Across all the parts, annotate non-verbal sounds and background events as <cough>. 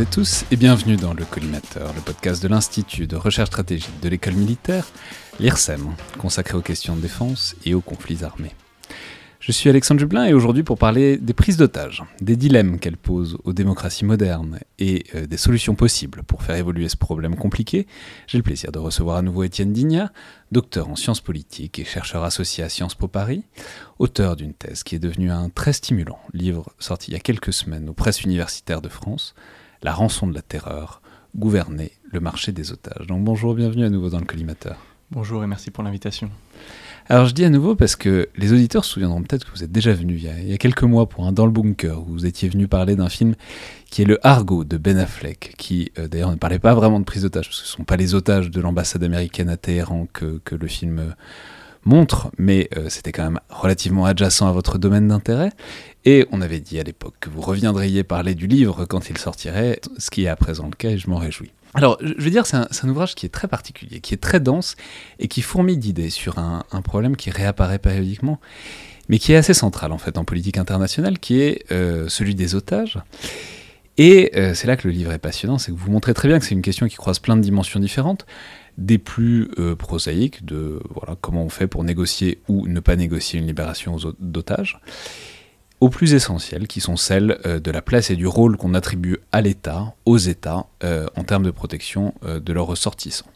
et tous et bienvenue dans le Collimateur, le podcast de l'Institut de recherche stratégique de l'école militaire, l'IRSEM, consacré aux questions de défense et aux conflits armés. Je suis Alexandre Jublin et aujourd'hui pour parler des prises d'otages, des dilemmes qu'elles posent aux démocraties modernes et euh, des solutions possibles pour faire évoluer ce problème compliqué, j'ai le plaisir de recevoir à nouveau Étienne Dignat, docteur en sciences politiques et chercheur associé à Sciences Po Paris, auteur d'une thèse qui est devenue un très stimulant livre sorti il y a quelques semaines aux presses universitaires de France, La rançon de la terreur, gouverner le marché des otages. Donc bonjour, bienvenue à nouveau dans le collimateur. Bonjour et merci pour l'invitation. Alors je dis à nouveau parce que les auditeurs se souviendront peut-être que vous êtes déjà venu il, y a, quelques mois pour un Dans le Bunker où vous étiez venu parler d'un film qui est le Argo de Ben Affleck, qui euh, d'ailleurs ne parlait pas vraiment de prise d'otages, parce que ce ne sont pas les otages de l'ambassade américaine à Téhéran que, le film euh, montre, mais euh, c'était quand même relativement adjacent à votre domaine d'intérêt. Et on avait dit à l'époque que vous reviendriez parler du livre quand il sortirait, ce qui est à présent le cas et je m'en réjouis. Alors, je veux dire, c'est un, ouvrage qui est très particulier, qui est très dense et qui fourmille d'idées sur un, problème qui réapparaît périodiquement, mais qui est assez central en fait en politique internationale, qui est euh, celui des otages. Et euh, c'est là que le livre est passionnant, c'est que vous montrez très bien que c'est une question qui croise plein de dimensions différentes, des plus euh, prosaïques, de voilà, comment on fait pour négocier ou ne pas négocier une libération d'otages, aux plus essentielles, qui sont celles euh, de la place et du rôle qu'on attribue à l'État, aux États, euh, en termes de protection de leurs ressortissants.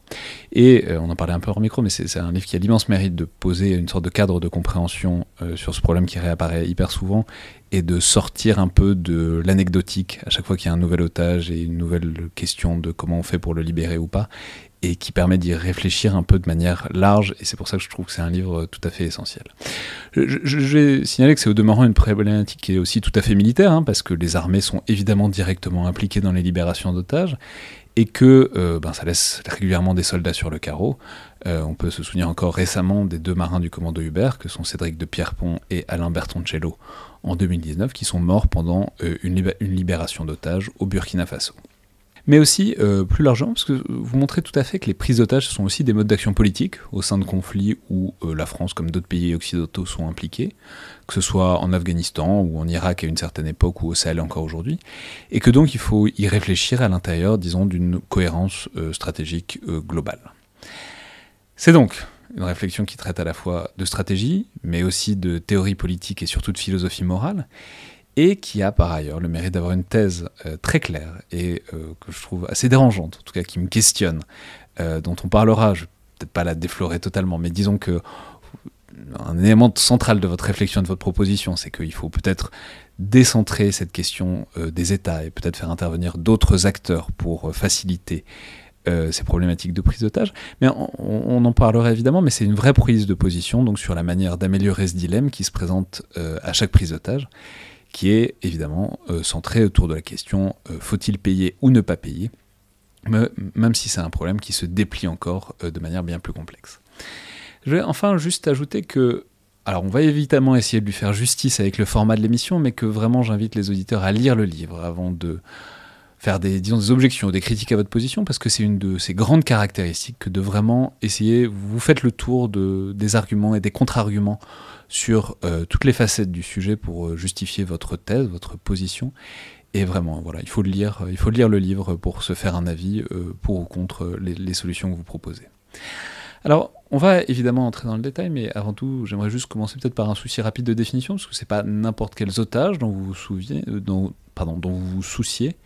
Et on en parlait un peu hors micro, mais c'est un livre qui a l'immense mérite de poser une sorte de cadre de compréhension sur ce problème qui réapparaît hyper souvent et de sortir un peu de l'anecdotique à chaque fois qu'il y a un nouvel otage et une nouvelle question de comment on fait pour le libérer ou pas, et qui permet d'y réfléchir un peu de manière large, et c'est pour ça que je trouve que c'est un livre tout à fait essentiel. Je, vais signaler que c'est au demeurant une problématique qui est aussi tout à fait militaire, hein, parce que les armées sont évidemment directement impliquées dans les libérations d'otages, et que euh, ben, ça laisse régulièrement des soldats sur le carreau. Euh, on peut se souvenir encore récemment des deux marins du commando Hubert, que sont Cédric de Pierrepont et Alain Bertoncello, en 2019, qui sont morts pendant euh, une libération d'otages au Burkina Faso mais aussi euh, plus largement, parce que vous montrez tout à fait que les prises d'otages sont aussi des modes d'action politique au sein de conflits où euh, la France, comme d'autres pays occidentaux, sont impliqués, que ce soit en Afghanistan ou en Irak à une certaine époque ou au Sahel encore aujourd'hui, et que donc il faut y réfléchir à l'intérieur, disons, d'une cohérence euh, stratégique globale. C'est donc une réflexion qui traite à la fois de stratégie, mais aussi de théorie politique et surtout de philosophie morale, et qui a par ailleurs le mérite d'avoir une thèse euh, très claire et euh, que je trouve assez dérangeante, en tout cas qui me questionne, euh, dont on parlera, je vais peut-être pas la déflorer totalement, mais disons que un élément central de votre réflexion, de votre proposition, c'est qu'il faut peut-être décentrer cette question des États et peut-être faire intervenir d'autres acteurs pour faciliter ces problématiques de prise d'otage. Mais on, on, en parlera évidemment, mais c'est une vraie prise de position donc sur la manière d'améliorer ce dilemme qui se présente à chaque prise d'otage qui est évidemment euh, centré autour de la question euh, faut-il payer ou ne pas payer, même si c'est un problème qui se déplie encore euh, de manière bien plus complexe. Je vais enfin juste ajouter que, alors on va évidemment essayer de lui faire justice avec le format de l'émission, mais que vraiment j'invite les auditeurs à lire le livre avant de faire des, disons, des objections ou des critiques à votre position, parce que c'est une de ces grandes caractéristiques que de vraiment essayer, vous faites le tour de, des arguments et des contre-arguments sur euh, toutes les facettes du sujet pour euh, justifier votre thèse, votre position. Et vraiment, voilà, il faut le lire, il faut lire le livre pour se faire un avis euh, pour ou contre les, solutions que vous proposez. Alors, on va évidemment entrer dans le détail, mais avant tout, j'aimerais juste commencer peut-être par un souci rapide de définition, parce que c'est pas n'importe quels otages dont vous vous souciez.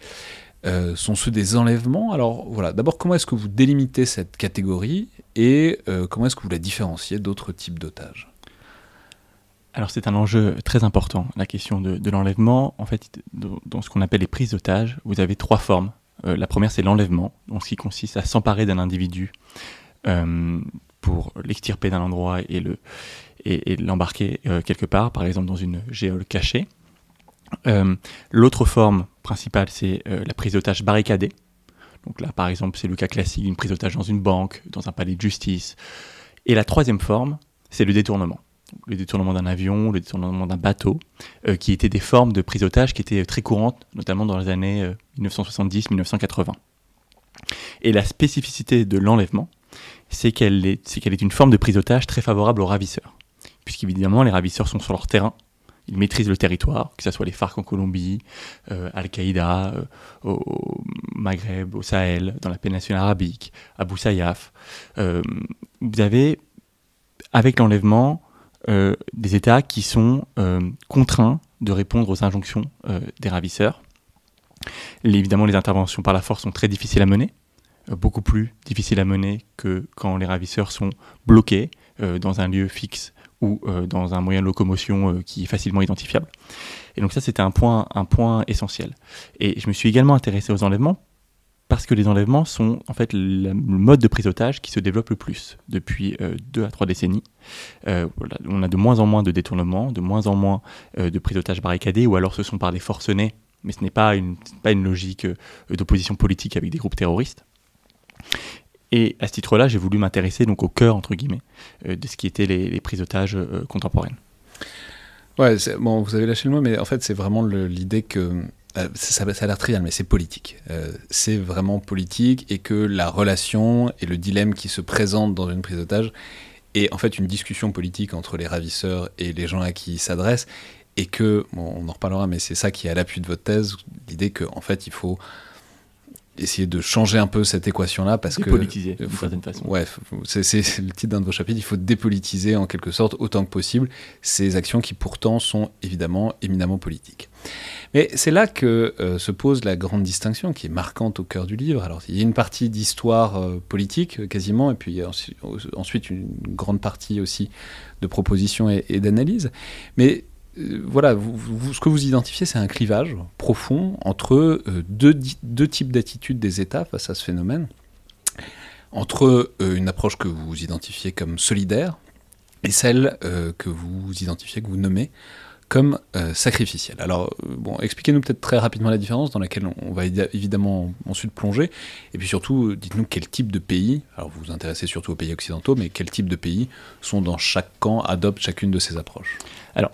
sont ceux des enlèvements. Alors voilà, d'abord comment est-ce que vous délimitez cette catégorie et comment est-ce que vous la différenciez d'autres types d'otages? Alors c'est un enjeu très important, la question de, l'enlèvement. En fait, dans ce qu'on appelle les prises d'otages, vous avez trois formes. Euh, la première, c'est l'enlèvement, ce qui consiste à s'emparer d'un individu euh, pour l'extirper d'un endroit et, le, et, l'embarquer euh, quelque part, par exemple dans une géole cachée. L'autre forme principale, c'est la prise d'otage barricadée. Donc là, par exemple, c'est le cas classique d'une prise d'otage dans une banque, dans un palais de justice. Et la troisième forme, c'est le détournement le détournement d'un avion, le détournement d'un bateau, euh, qui étaient des formes de prise d'otage qui étaient très courantes, notamment dans les années 1970-1980. Euh, Et la spécificité de l'enlèvement, c'est qu'elle est, est, une forme de prise d'otage très favorable aux ravisseurs. Puisqu'évidemment, les ravisseurs sont sur leur terrain, Ils maîtrisent le territoire, que ce soit les FARC en Colombie, Al-Qaïda au Maghreb, au Sahel, dans la péninsule arabique, Abu Sayyaf. vous avez, avec l'enlèvement, des États qui sont contraints de répondre aux injonctions des ravisseurs. évidemment, les interventions par la force sont très difficiles à mener beaucoup plus difficiles à mener que quand les ravisseurs sont bloqués dans un lieu fixe ou euh, dans un moyen de locomotion euh, qui est facilement identifiable. Et donc ça, c'était un point essentiel. Et je me suis également intéressé aux enlèvements parce que les enlèvements sont en fait le mode de prise d'otage qui se développe le plus depuis euh, deux à trois décennies. on a de moins en moins de détournements, de moins en moins de prise d'otage barricadée, ou alors ce sont par des forcenés, mais ce n'est pas une, pas une logique d'opposition politique avec des groupes terroristes. Et à ce titre-là, j'ai voulu m'intéresser donc au cœur entre guillemets euh, de ce qui étaient les, prises d'otages euh, contemporaines. Ouais, bon, vous avez lâché le mot, mais en fait, c'est vraiment l'idée que euh, ça, a l'air trivial, mais c'est politique. c'est vraiment politique et que la relation et le dilemme qui se présente dans une prise d'otage est en fait une discussion politique entre les ravisseurs et les gens à qui ils s'adressent. Et que, on en reparlera, mais c'est ça qui est à l'appui de votre thèse, l'idée qu'en en fait, il faut essayer de changer un peu cette équation-là parce que dépolitiser d'une certaine façon. Ouais, c'est le titre d'un de vos chapitres. Il faut dépolitiser en quelque sorte autant que possible ces actions qui pourtant sont évidemment éminemment politiques. Mais c'est là que euh, se pose la grande distinction qui est marquante au cœur du livre. Alors il y a une partie d'histoire euh, politique quasiment, et puis il y a ensuite une grande partie aussi de propositions et, et d'analyse. Mais euh, voilà, ce que vous identifiez, c'est un clivage profond entre euh, deux, types d'attitudes des États face à ce phénomène. Entre euh, une approche que vous identifiez comme solidaire et celle que vous identifiez, que vous nommez comme sacrificielle. Alors, bon, expliquez-nous peut-être très rapidement la différence dans laquelle on, va évidemment ensuite plonger. Et puis surtout, dites-nous quel type de pays, alors vous vous intéressez surtout aux pays occidentaux, mais quel type de pays sont dans chaque camp, adoptent chacune de ces approches? Alors,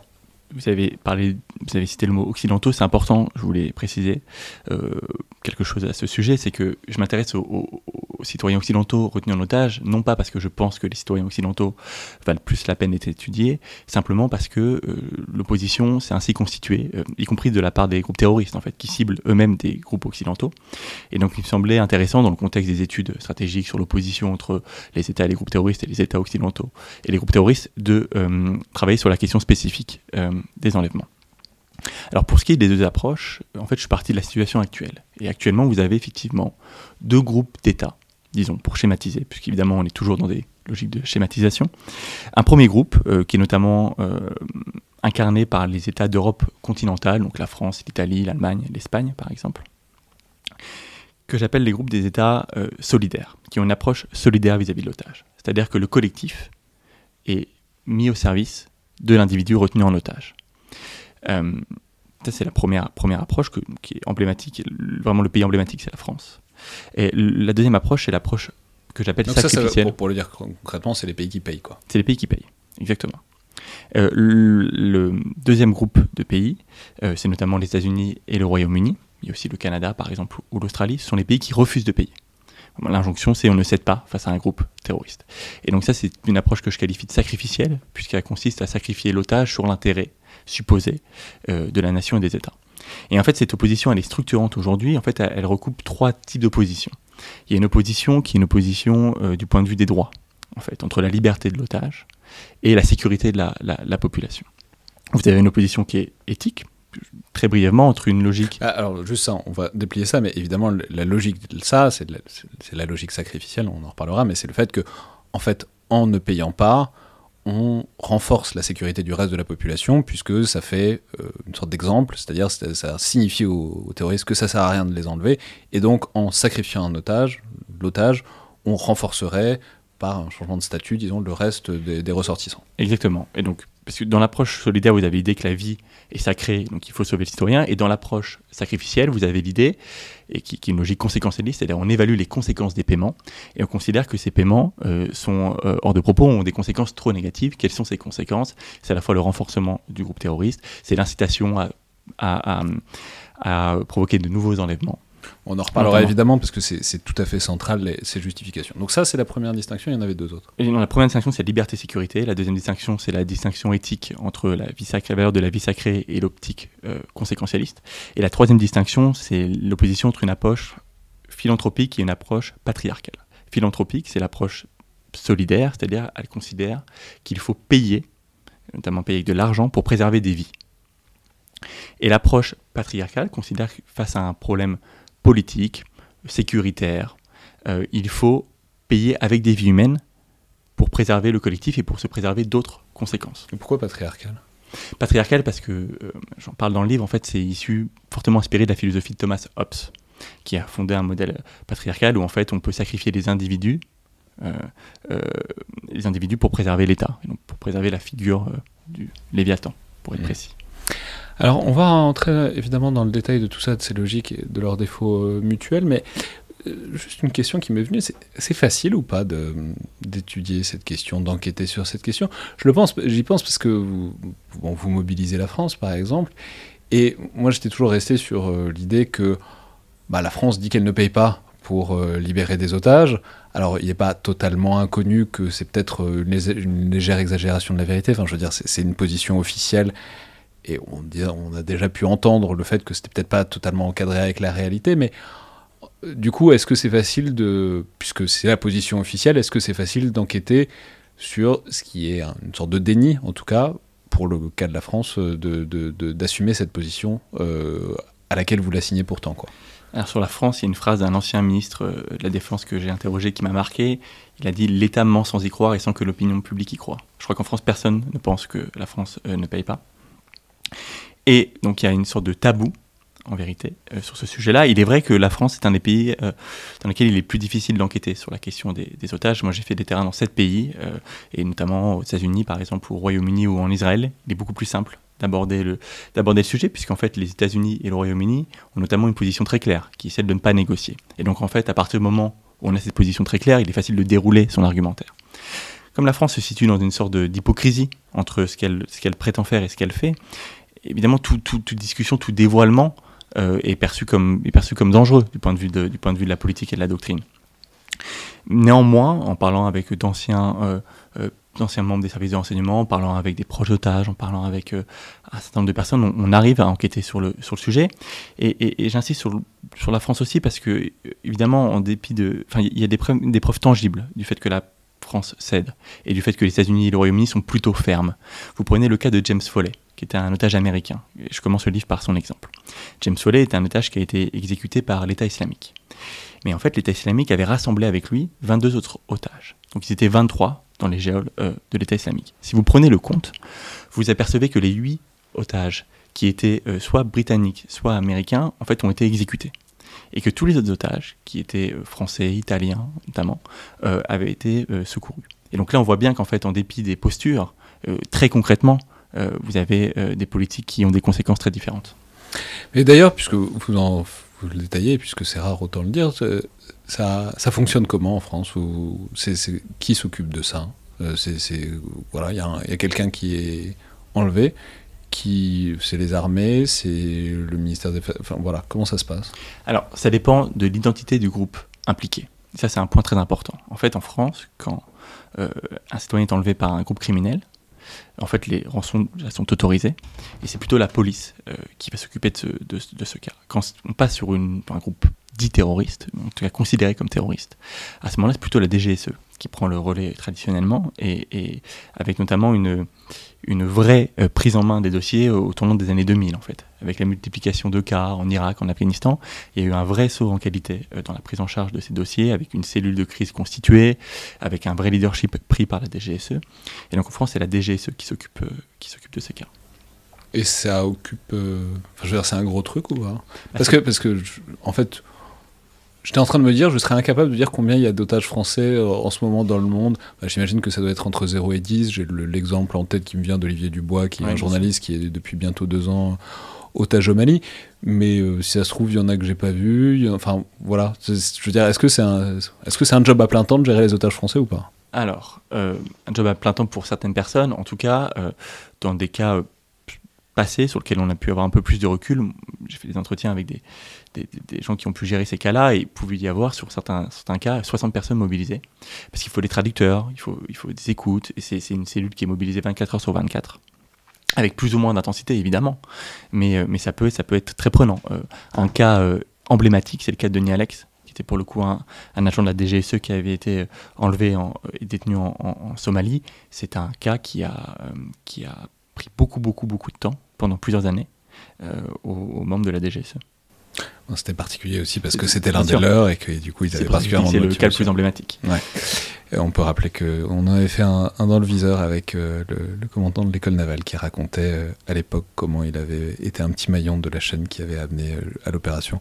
vous avez parlé, vous avez cité le mot occidentaux, c'est important, je voulais préciser euh, quelque chose à ce sujet, c'est que je m'intéresse aux, citoyens occidentaux retenus en otage, non pas parce que je pense que les citoyens occidentaux valent plus la peine d'être étudiés, simplement parce que euh, l'opposition s'est ainsi constituée, euh, y compris de la part des groupes terroristes en fait, qui ciblent eux-mêmes des groupes occidentaux. Et donc il me semblait intéressant dans le contexte des études stratégiques sur l'opposition entre les États et les groupes terroristes et les États occidentaux et les groupes terroristes de travailler sur la question spécifique des enlèvements. Alors pour ce qui est des deux approches, en fait je suis parti de la situation actuelle. Et actuellement vous avez effectivement deux groupes d'États, disons pour schématiser, puisqu'évidemment on est toujours dans des logiques de schématisation. Un premier groupe euh, qui est notamment euh, incarné par les États d'Europe continentale, donc la France, l'Italie, l'Allemagne, l'Espagne par exemple, que j'appelle les groupes des États euh, solidaires, qui ont une approche solidaire vis-à-vis -vis de l'otage. C'est-à-dire que le collectif est mis au service de l'individu retenu en otage. Ça, c'est la première, première approche qui est emblématique. Vraiment, le pays emblématique, c'est la France. Et la deuxième approche, c'est l'approche que j'appelle sacrificielle. pour, le dire concrètement, c'est les pays qui payent. quoi. C'est les pays qui payent, exactement. Euh, le, deuxième groupe de pays, euh, c'est notamment les États-Unis et le Royaume-Uni. Il y a aussi le Canada, par exemple, ou l'Australie. Ce sont les pays qui refusent de payer. L'injonction, c'est on ne cède pas face à un groupe terroriste. Et donc ça, c'est une approche que je qualifie de sacrificielle, puisqu'elle consiste à sacrifier l'otage sur l'intérêt supposé euh, de la nation et des États. Et en fait, cette opposition, elle est structurante aujourd'hui. En fait, elle, recoupe trois types d'opposition. Il y a une opposition qui est une opposition euh, du point de vue des droits, en fait, entre la liberté de l'otage et la sécurité de la population. Vous avez une opposition qui est éthique, très brièvement entre une logique. Ah, alors juste ça, on va déplier ça, mais évidemment la logique, ça c'est la, la, logique sacrificielle, on en reparlera, mais c'est le fait que en fait en ne payant pas, on renforce la sécurité du reste de la population puisque ça fait euh, une sorte d'exemple, c'est-à-dire ça signifie aux, terroristes que ça sert à rien de les enlever, et donc en sacrifiant un otage, l'otage, on renforcerait par un changement de statut, disons, le reste des, des ressortissants. Exactement. Et donc parce que dans l'approche solidaire, vous avez l'idée que la vie est sacrée, donc il faut sauver le citoyen, et dans l'approche sacrificielle, vous avez l'idée, et qui, est une logique conséquentialiste, c'est-à-dire on évalue les conséquences des paiements, et on considère que ces paiements euh, sont euh, hors de propos, ont des conséquences trop négatives. Quelles sont ces conséquences? C'est à la fois le renforcement du groupe terroriste, c'est l'incitation à, à, provoquer de nouveaux enlèvements, On en reparlera évidemment parce que c'est tout à fait central ces justifications. Donc ça c'est la première distinction, il y en avait deux autres. Et la première distinction c'est liberté-sécurité, la deuxième distinction c'est la distinction éthique entre la, vie sacrée, valeur de la vie sacrée et l'optique euh, conséquentialiste. Et la troisième distinction c'est l'opposition entre une approche philanthropique et une approche patriarcale. Philanthropique c'est l'approche solidaire, c'est-à-dire elle considère qu'il faut payer, notamment payer avec de l'argent pour préserver des vies. Et l'approche patriarcale considère que face à un problème politique, sécuritaire, euh, il faut payer avec des vies humaines pour préserver le collectif et pour se préserver d'autres conséquences. Et pourquoi patriarcal? Patriarcal parce que, euh, j'en parle dans le livre, en fait c'est issu fortement inspiré de la philosophie de Thomas Hobbes, qui a fondé un modèle patriarcal où en fait on peut sacrifier les individus, euh, les individus pour préserver l'État, donc pour préserver la figure du Léviathan, pour être mmh. précis. Alors, on va entrer évidemment dans le détail de tout ça, de ces logiques et de leurs défauts euh, mutuels, mais euh, juste une question qui m'est venue, c'est facile ou pas d'étudier cette question, d'enquêter sur cette question? Je le pense, j'y pense parce que vous, vous mobilisez la France, par exemple, et moi j'étais toujours resté sur euh, l'idée que bah, la France dit qu'elle ne paye pas pour libérer des otages. Alors, il n'est pas totalement inconnu que c'est peut-être une, légère exagération de la vérité. Enfin, je veux dire, c'est une position officielle et on, a déjà pu entendre le fait que c'était peut-être pas totalement encadré avec la réalité, mais euh, du coup, est-ce que c'est facile de, puisque c'est la position officielle, est-ce que c'est facile d'enquêter sur ce qui est une sorte de déni, en tout cas, pour le cas de la France, euh, d'assumer cette position euh, à laquelle vous la signez pourtant. Alors sur la France, il y a une phrase d'un ancien ministre de la Défense que j'ai interrogé qui m'a marqué. Il a dit L'État ment sans y croire et sans que l'opinion publique y croit. Je crois qu'en France, personne ne pense que la France ne paye pas. Et donc il y a une sorte de tabou, en vérité, euh, sur ce sujet-là. Il est vrai que la France est un des pays euh, dans lesquels il est plus difficile d'enquêter sur la question des, otages. Moi, j'ai fait des terrains dans sept pays, euh, et notamment aux États-Unis, par exemple, au Royaume-Uni ou en Israël. Il est beaucoup plus simple d'aborder le, d'aborder le sujet, puisqu'en fait, les États-Unis et le Royaume-Uni ont notamment une position très claire, qui est celle de ne pas négocier. Et donc, en fait, à partir du moment où on a cette position très claire, il est facile de dérouler son argumentaire. Comme la France se situe dans une sorte d'hypocrisie entre ce qu'elle, ce qu'elle prétend faire et ce qu'elle fait, évidemment, toute discussion, tout dévoilement euh, est, perçu comme, est perçu comme dangereux du point, de vue de, du point de vue de la politique et de la doctrine. Néanmoins, en parlant avec d'anciens euh, euh, membres des services de renseignement, en parlant avec des proches d'otages, en parlant avec un certain nombre de personnes, on, arrive à enquêter sur le, sur le sujet. Et, j'insiste sur, sur la France aussi parce que, évidemment, en dépit de. Il y a des preuves, des preuves tangibles du fait que la France cède et du fait que les États-Unis et le Royaume-Uni sont plutôt fermes. Vous prenez le cas de James Foley qui était un otage américain. Je commence le livre par son exemple. James Foley était un otage qui a été exécuté par l'État islamique. Mais en fait, l'État islamique avait rassemblé avec lui 22 autres otages. Donc ils étaient 23 dans les géoles euh, de l'État islamique. Si vous prenez le compte, vous apercevez que les 8 otages qui étaient euh, soit britanniques, soit américains, en fait, ont été exécutés. Et que tous les autres otages, qui étaient euh, français, italiens notamment, avaient été secourus. Et donc là, on voit bien qu'en fait, en dépit des postures, très concrètement, euh, vous avez euh, des politiques qui ont des conséquences très différentes. Et d'ailleurs, puisque vous, le détaillez, puisque c'est rare autant le dire, ça, fonctionne comment en France ou Qui s'occupe de ça euh, c'est, voilà, Il y a quelqu'un qui est enlevé, c'est les armées, c'est le ministère des... Enfin voilà, comment ça se passe? Alors, ça dépend de l'identité du groupe impliqué. Ça, c'est un point très important. En fait, en France, quand un citoyen est enlevé par un groupe criminel, en fait, les rançons sont autorisées et c'est plutôt la police euh, qui va s'occuper de, ce, cas. Quand on passe sur un groupe dit terroriste, en tout cas considéré comme terroriste, à ce moment-là, c'est plutôt la DGSE qui prend le relais traditionnellement et avec notamment une, une vraie euh, prise en main des dossiers au, tournant des années 2000 en fait. Avec la multiplication de cas en Irak, en Afghanistan, il y a eu un vrai saut en qualité euh, dans la prise en charge de ces dossiers, avec une cellule de crise constituée, avec un vrai leadership pris par la DGSE. Et donc en France, c'est la DGSE qui s'occupe euh, qui s'occupe de ces cas. Et ça occupe, enfin, je veux dire, c'est un gros truc ou pas? Parce que parce que en fait J'étais en train de me dire, je serais incapable de dire combien il y a d'otages français euh, en ce moment dans le monde. Bah, j'imagine que ça doit être entre 0 et 10. J'ai l'exemple en tête qui me vient d'Olivier Dubois, qui est un journaliste qui est depuis bientôt deux ans otage au Mali. Mais euh, si ça se trouve, il y en a que j'ai pas vu. Enfin, voilà. Je veux dire, est-ce que c'est un, c'est job à plein temps de gérer les otages français ou pas? Alors, euh, un job à plein temps pour certaines personnes. En tout cas, dans des cas passé sur lequel on a pu avoir un peu plus de recul. J'ai fait des entretiens avec des, des, gens qui ont pu gérer ces cas-là et il pouvait y avoir sur certains, cas 60 personnes mobilisées. Parce qu'il faut des traducteurs, il faut, il faut des écoutes et c'est une cellule qui est mobilisée 24 heures sur 24 avec plus ou moins d'intensité évidemment, mais, euh, mais ça, peut, ça peut être très prenant. Euh, un cas euh, emblématique, c'est le cas de Denis Alex, qui était pour le coup un, agent de la DGSE qui avait été enlevé et détenu en, Somalie. C'est un cas qui a, qui a pris beaucoup, beaucoup, beaucoup de temps, pendant plusieurs années, aux, membres de la DGSE. C'était particulier aussi parce que c'était l'un des leurs et que du coup ils avaient particulièrement. C'est le cas le plus emblématique. Ouais on peut rappeler qu'on avait fait un, dans le viseur avec euh, le, commandant de l'école navale qui racontait euh, à l'époque comment il avait été un petit maillon de la chaîne qui avait amené euh, à l'opération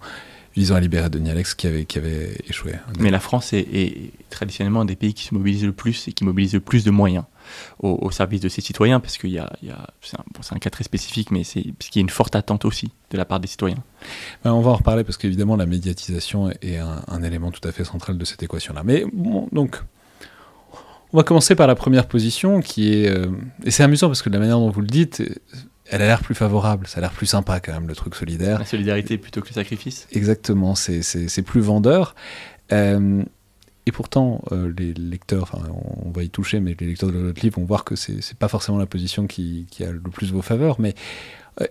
visant à libérer Denis Alex qui avait, qui avait échoué. Mais la France est, traditionnellement un des pays qui se mobilise le plus et qui mobilise le plus de moyens au, service de ses citoyens, parce qu'il y a, c'est un, cas très spécifique, mais c'est parce qu'il y a une forte attente aussi de la part des citoyens. Ben, on va en reparler parce qu'évidemment la médiatisation est un, élément tout à fait central de cette équation-là. Mais bon, donc on va commencer par la première position qui est. Euh, et c'est amusant parce que de la manière dont vous le dites, elle a l'air plus favorable, ça a l'air plus sympa quand même, le truc solidaire. La solidarité plutôt que le sacrifice Exactement, c'est plus vendeur. Euh, et pourtant, euh, les lecteurs, enfin, on va y toucher, mais les lecteurs de notre livre vont voir que c'est pas forcément la position qui, a le plus vos faveurs. Mais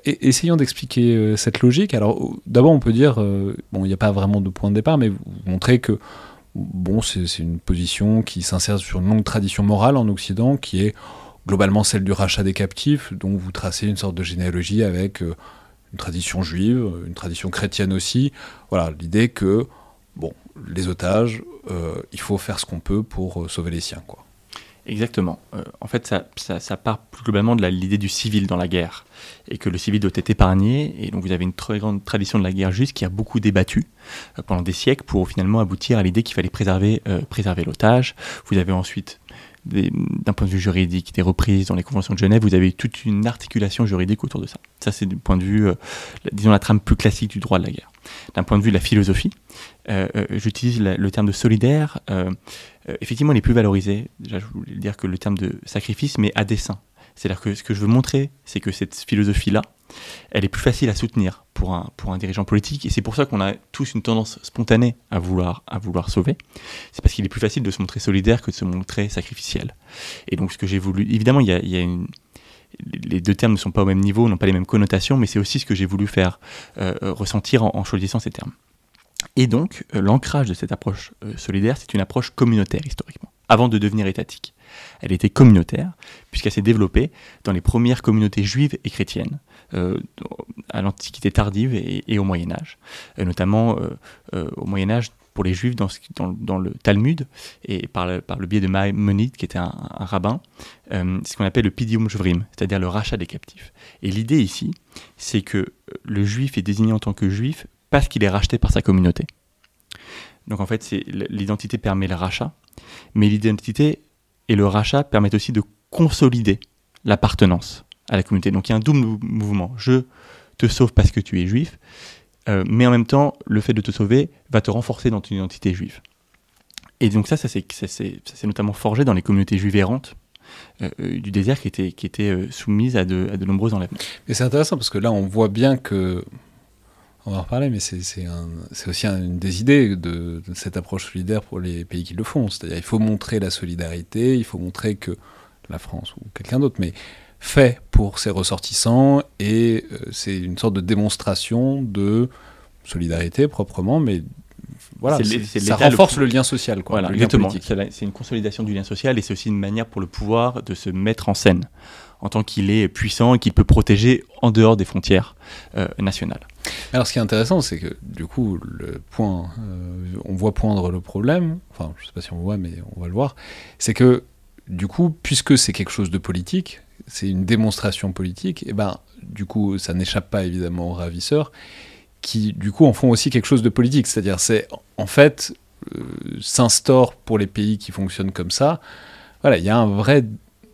essayons d'expliquer cette logique. Alors, d'abord, on peut dire, bon, il n'y a pas vraiment de point de départ, mais vous montrez que bon, c'est une position qui s'insère sur une longue tradition morale en Occident, qui est globalement celle du rachat des captifs, dont vous tracez une sorte de généalogie avec euh, une tradition juive, une tradition chrétienne aussi. Voilà, l'idée que, les otages, euh, il faut faire ce qu'on peut pour euh, sauver les siens, quoi. Exactement. Euh, en fait, ça, ça, part plus globalement de l'idée du civil dans la guerre, et que le civil doit être épargné. Et donc, vous avez une très grande tradition de la guerre juste qui a beaucoup débattu pendant des siècles pour finalement aboutir à l'idée qu'il fallait préserver, préserver l'otage. Vous avez ensuite d'un point de vue juridique, des reprises dans les conventions de Genève, vous avez toute une articulation juridique autour de ça. Ça, c'est du point de vue, disons, la trame plus classique du droit de la guerre. D'un point de vue de la philosophie, j'utilise le terme de solidaire euh, effectivement, il est plus valorisé. Déjà, je voulais dire que le terme de sacrifice, mais à dessein. C'est-à-dire que ce que je veux montrer, c'est que cette philosophie-là, elle est plus facile à soutenir pour un, pour un dirigeant politique, et c'est pour ça qu'on a tous une tendance spontanée à vouloir, à vouloir sauver. C'est parce qu'il est plus facile de se montrer solidaire que de se montrer sacrificiel. Et donc, ce que j'ai voulu. Évidemment, il y a, les deux termes ne sont pas au même niveau, n'ont pas les mêmes connotations, mais c'est aussi ce que j'ai voulu faire euh, ressentir en, choisissant ces termes. Et donc, euh, l'ancrage de cette approche euh, solidaire, c'est une approche communautaire historiquement, avant de devenir étatique. Elle était communautaire, puisqu'elle s'est développée dans les premières communautés juives et chrétiennes, euh, à l'Antiquité tardive et, au Moyen Âge, notamment au Moyen Âge pour les juifs dans, le Talmud, et par le, biais de Maïmonide, qui était un, rabbin, ce qu'on appelle le pidium jvrim, c'est-à-dire le rachat des captifs. Et l'idée ici, c'est que le juif est désigné en tant que juif parce qu'il est racheté par sa communauté. Donc en fait, l'identité permet le rachat, mais l'identité et le rachat permettent aussi de consolider l'appartenance à la communauté. Donc il y a un double mouvement. Je te sauve parce que tu es juif, euh, mais en même temps, le fait de te sauver va te renforcer dans ton identité juive. Et donc ça, ça s'est notamment forgé dans les communautés juives errantes euh, euh, du désert qui étaient, qui étaient soumises à de, à nombreux enlèvements. Et c'est intéressant parce que là, on voit bien que on va en reparler, mais c'est aussi une des idées de, cette approche solidaire pour les pays qui le font. C'est-à-dire il faut montrer la solidarité, il faut montrer que la France ou quelqu'un d'autre, mais fait pour ses ressortissants, et euh, c'est une sorte de démonstration de solidarité proprement, mais voilà, ça renforce le... lien social. Quoi, voilà, exactement. C'est une consolidation du lien social, et c'est aussi une manière pour le pouvoir de se mettre en scène en tant qu'il est puissant et qu'il peut protéger en dehors des frontières euh, nationales. Alors ce qui est intéressant, c'est que du coup, euh, on voit poindre le problème, enfin je sais pas si on voit, mais on va le voir, c'est que du coup, puisque c'est quelque chose de politique, c'est une démonstration politique, et ben du coup, ça n'échappe pas évidemment aux ravisseurs, qui du coup en font aussi quelque chose de politique, c'est-à-dire c'est en fait euh, s'instaure pour les pays qui fonctionnent comme ça, voilà, il y a un vrai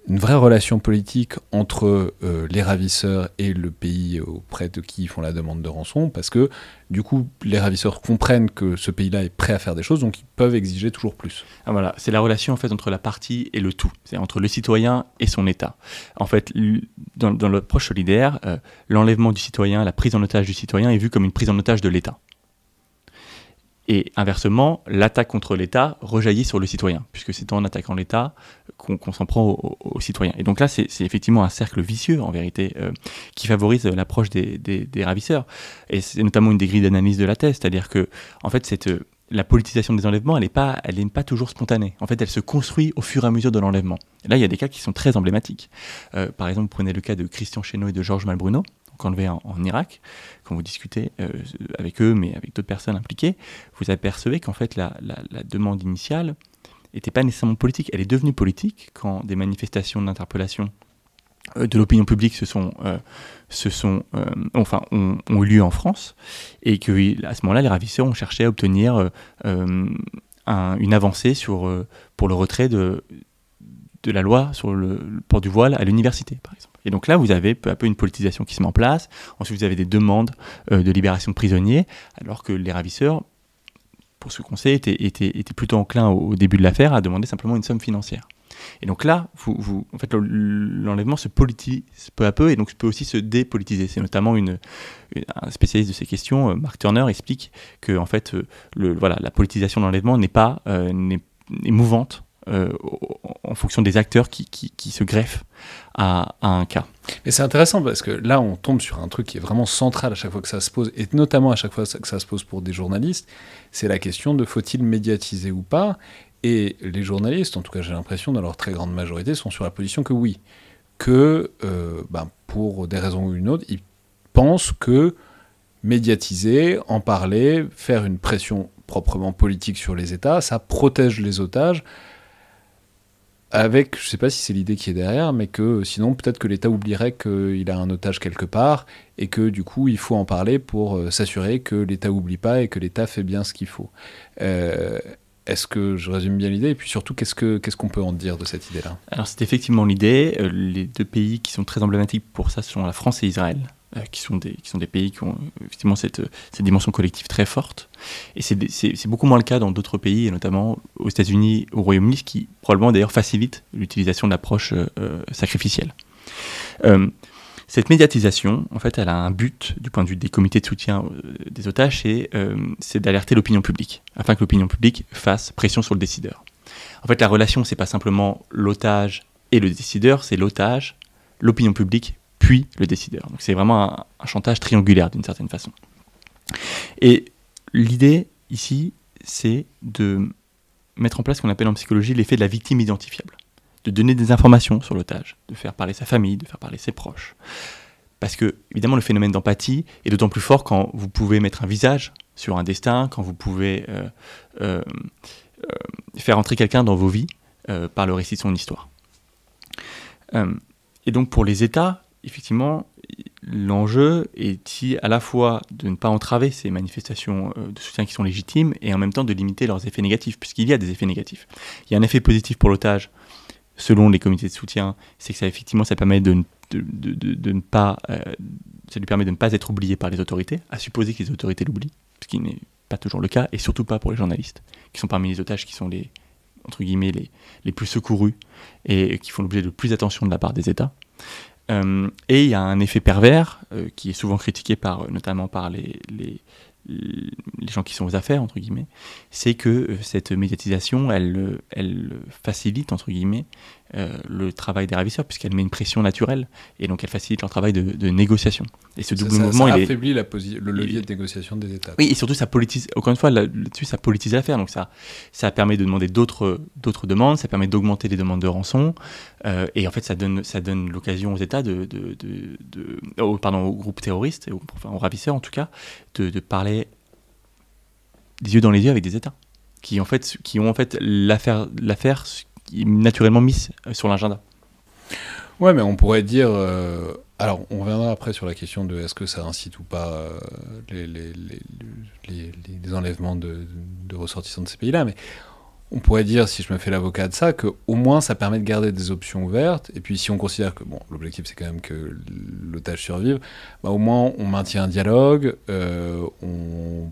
une vraie relation politique entre euh, les ravisseurs et le pays auprès de qui ils font la demande de rançon, parce que du coup, les ravisseurs comprennent que ce pays-là est prêt à faire des choses, donc ils peuvent exiger toujours plus. Ah, voilà, c'est la relation en fait entre la partie et le tout, c'est entre le citoyen et son État. En fait, dans, dans l'approche solidaire, euh, l'enlèvement du citoyen, la prise en otage du citoyen est vue comme une prise en otage de l'État. Et inversement, l'attaque contre l'État rejaillit sur le citoyen, puisque c'est en attaquant l'État qu'on s'en prend aux, citoyens. Et donc là, c'est effectivement un cercle vicieux, en vérité, euh, qui favorise l'approche des, ravisseurs. Et c'est notamment une des grilles d'analyse de la thèse, c'est-à-dire que, en fait, cette, la politisation des enlèvements, elle n'est pas, pas toujours spontanée. En fait, elle se construit au fur et à mesure de l'enlèvement. Là, il y a des cas qui sont très emblématiques. Euh, par exemple, prenez le cas de Christian Chesneau et de Georges Malbruno, enlevé en, Irak, quand vous discutez euh, avec eux, mais avec d'autres personnes impliquées, vous apercevez qu'en fait la, demande initiale n'était pas nécessairement politique. Elle est devenue politique quand des manifestations d'interpellation euh, de l'opinion publique se sont, euh, se sont enfin, ont, eu lieu en France, et que à ce moment-là, les ravisseurs ont cherché à obtenir une avancée sur, pour le retrait de, la loi sur le, port du voile à l'université, par exemple. Et donc là, vous avez peu à peu une politisation qui se met en place. Ensuite, vous avez des demandes euh, de libération de prisonniers, alors que les ravisseurs, pour ce qu'on sait, étaient, étaient, plutôt enclins au, début de l'affaire à demander simplement une somme financière. Et donc là, en fait, l'enlèvement se politise peu à peu et donc peut aussi se dépolitiser. C'est notamment un spécialiste de ces questions, euh, Mark Turner, explique que en fait, euh, voilà, la politisation de l'enlèvement n'est pas n'est mouvante euh, en fonction des acteurs qui, se greffent à, un cas. Et c'est intéressant parce que là, on tombe sur un truc qui est vraiment central à chaque fois que ça se pose, et notamment à chaque fois que ça se pose pour des journalistes, c'est la question de faut-il médiatiser ou pas. Et les journalistes, en tout cas j'ai l'impression, dans leur très grande majorité, sont sur la position que oui, que euh, ben, pour des raisons ou une autre, ils pensent que médiatiser, en parler, faire une pression proprement politique sur les États, ça protège les otages, avec, je ne sais pas si c'est l'idée qui est derrière, mais que sinon peut-être que l'État oublierait qu'il a un otage quelque part et que du coup il faut en parler pour euh, s'assurer que l'État oublie pas et que l'État fait bien ce qu'il faut. Euh, est-ce que je résume bien l'idée? Et puis surtout, qu'est-ce qu'on ce qu'on peut en dire de cette idée-là? Alors c'est effectivement l'idée. Euh, les deux pays qui sont très emblématiques pour ça sont la France et Israël. Euh, qui, sont des, qui sont des pays qui ont euh, effectivement cette, cette dimension collective très forte. Et c'est beaucoup moins le cas dans d'autres pays, et notamment aux États-Unis, au Royaume-Uni, ce qui probablement d'ailleurs facilite l'utilisation de l'approche euh, sacrificielle. cette médiatisation, en fait, elle a un but du point de vue des comités de soutien des otages, c'est d'alerter l'opinion publique, afin que l'opinion publique fasse pression sur le décideur. En fait, la relation, c'est pas simplement l'otage et le décideur, c'est l'otage, l'opinion publique puis le décideur. Donc c'est vraiment un, chantage triangulaire d'une certaine façon. Et l'idée ici, c'est de mettre en place ce qu'on appelle en psychologie l'effet de la victime identifiable. De donner des informations sur l'otage, de faire parler sa famille, de faire parler ses proches. Parce que, évidemment, le phénomène d'empathie est d'autant plus fort quand vous pouvez mettre un visage sur un destin, quand vous pouvez euh, euh, euh, faire entrer quelqu'un dans vos vies par le récit de son histoire. et donc, pour les États, effectivement, l'enjeu est à la fois de ne pas entraver ces manifestations euh, de soutien qui sont légitimes et en même temps de limiter leurs effets négatifs, puisqu'il y a des effets négatifs. Il y a un effet positif pour l'otage, selon les comités de soutien, c'est que ça effectivement ça permet de, ne pas, euh, ça lui permet de ne pas être oublié par les autorités, à supposer que les autorités l'oublient, ce qui n'est pas toujours le cas, et surtout pas pour les journalistes, qui sont parmi les otages qui sont les entre guillemets les, les plus secourus et qui font l'objet de plus attention de la part des États. Euh, et il y a un effet pervers euh, qui est souvent critiqué par, notamment par les, les, les gens qui sont aux affaires, entre guillemets, c'est que euh, cette médiatisation, elle, elle facilite, entre guillemets, euh, le travail des ravisseurs, puisqu'elle met une pression naturelle, et donc elle facilite leur travail de, négociation. Et ce double mouvement, ça il affaiblit la le levier de négociation des États. Oui, et surtout, ça politise, encore une fois, là-dessus, ça politise l'affaire, donc ça, ça permet de demander d'autres demandes, ça permet d'augmenter les demandes de rançon, euh, et en fait, ça donne, ça donne l'occasion aux États, de, de, de, pardon, aux groupes terroristes, enfin, aux ravisseurs en tout cas, de, parler des yeux dans les yeux avec des États qui en fait qui ont en fait l'affaire l'affaire naturellement mise euh, sur l'agenda. Ouais, mais on pourrait dire. Euh, alors, on reviendra après sur la question de est-ce que ça incite ou pas euh, les, les, les, les, enlèvements de, de, ressortissants de ces pays-là, mais on pourrait dire, si je me fais l'avocat de ça, que au moins ça permet de garder des options ouvertes. Et puis si on considère que bon, l'objectif c'est quand même que l'otage survive, bah, au moins on maintient un dialogue, on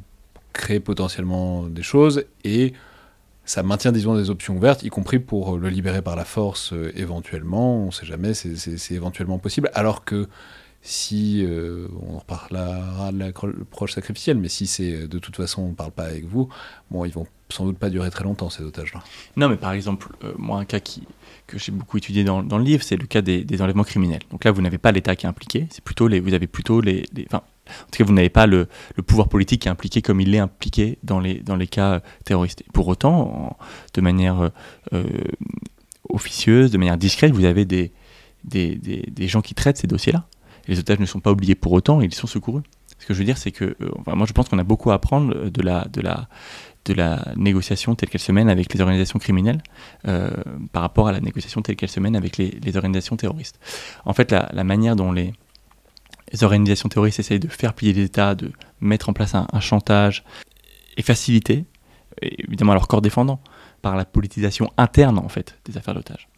crée potentiellement des choses et ça maintient disons des options ouvertes, y compris pour le libérer par la force euh, éventuellement. On ne sait jamais, c'est éventuellement possible. Alors que si euh, on reparlera de la proche sacrificielle, mais si c'est de toute façon on ne parle pas avec vous, bon, ils vont sans doute pas durer très longtemps ces otages-là. Non, mais par exemple, euh, moi un cas qui, que j'ai beaucoup étudié dans, le livre, c'est le cas des, enlèvements criminels. Donc là, vous n'avez pas l'État qui est impliqué, c'est plutôt les, vous avez plutôt les, enfin, en tout cas, vous n'avez pas le, pouvoir politique impliqué comme il est impliqué dans les, cas terroristes. Pour autant, de manière euh, officieuse, de manière discrète, vous avez des, gens qui traitent ces dossiers-là les otages ne sont pas oubliés pour autant, ils sont secourus. Ce que je veux dire, c'est que euh, moi je pense qu'on a beaucoup à apprendre de la, négociation telle qu'elle se mène avec les organisations criminelles euh, par rapport à la négociation telle qu'elle se mène avec les, organisations terroristes. En fait, la, manière dont les, organisations terroristes essayent de faire plier l'État, de mettre en place un, chantage, est facilitée, évidemment leur corps défendant, par la politisation interne en fait des affaires d'otages.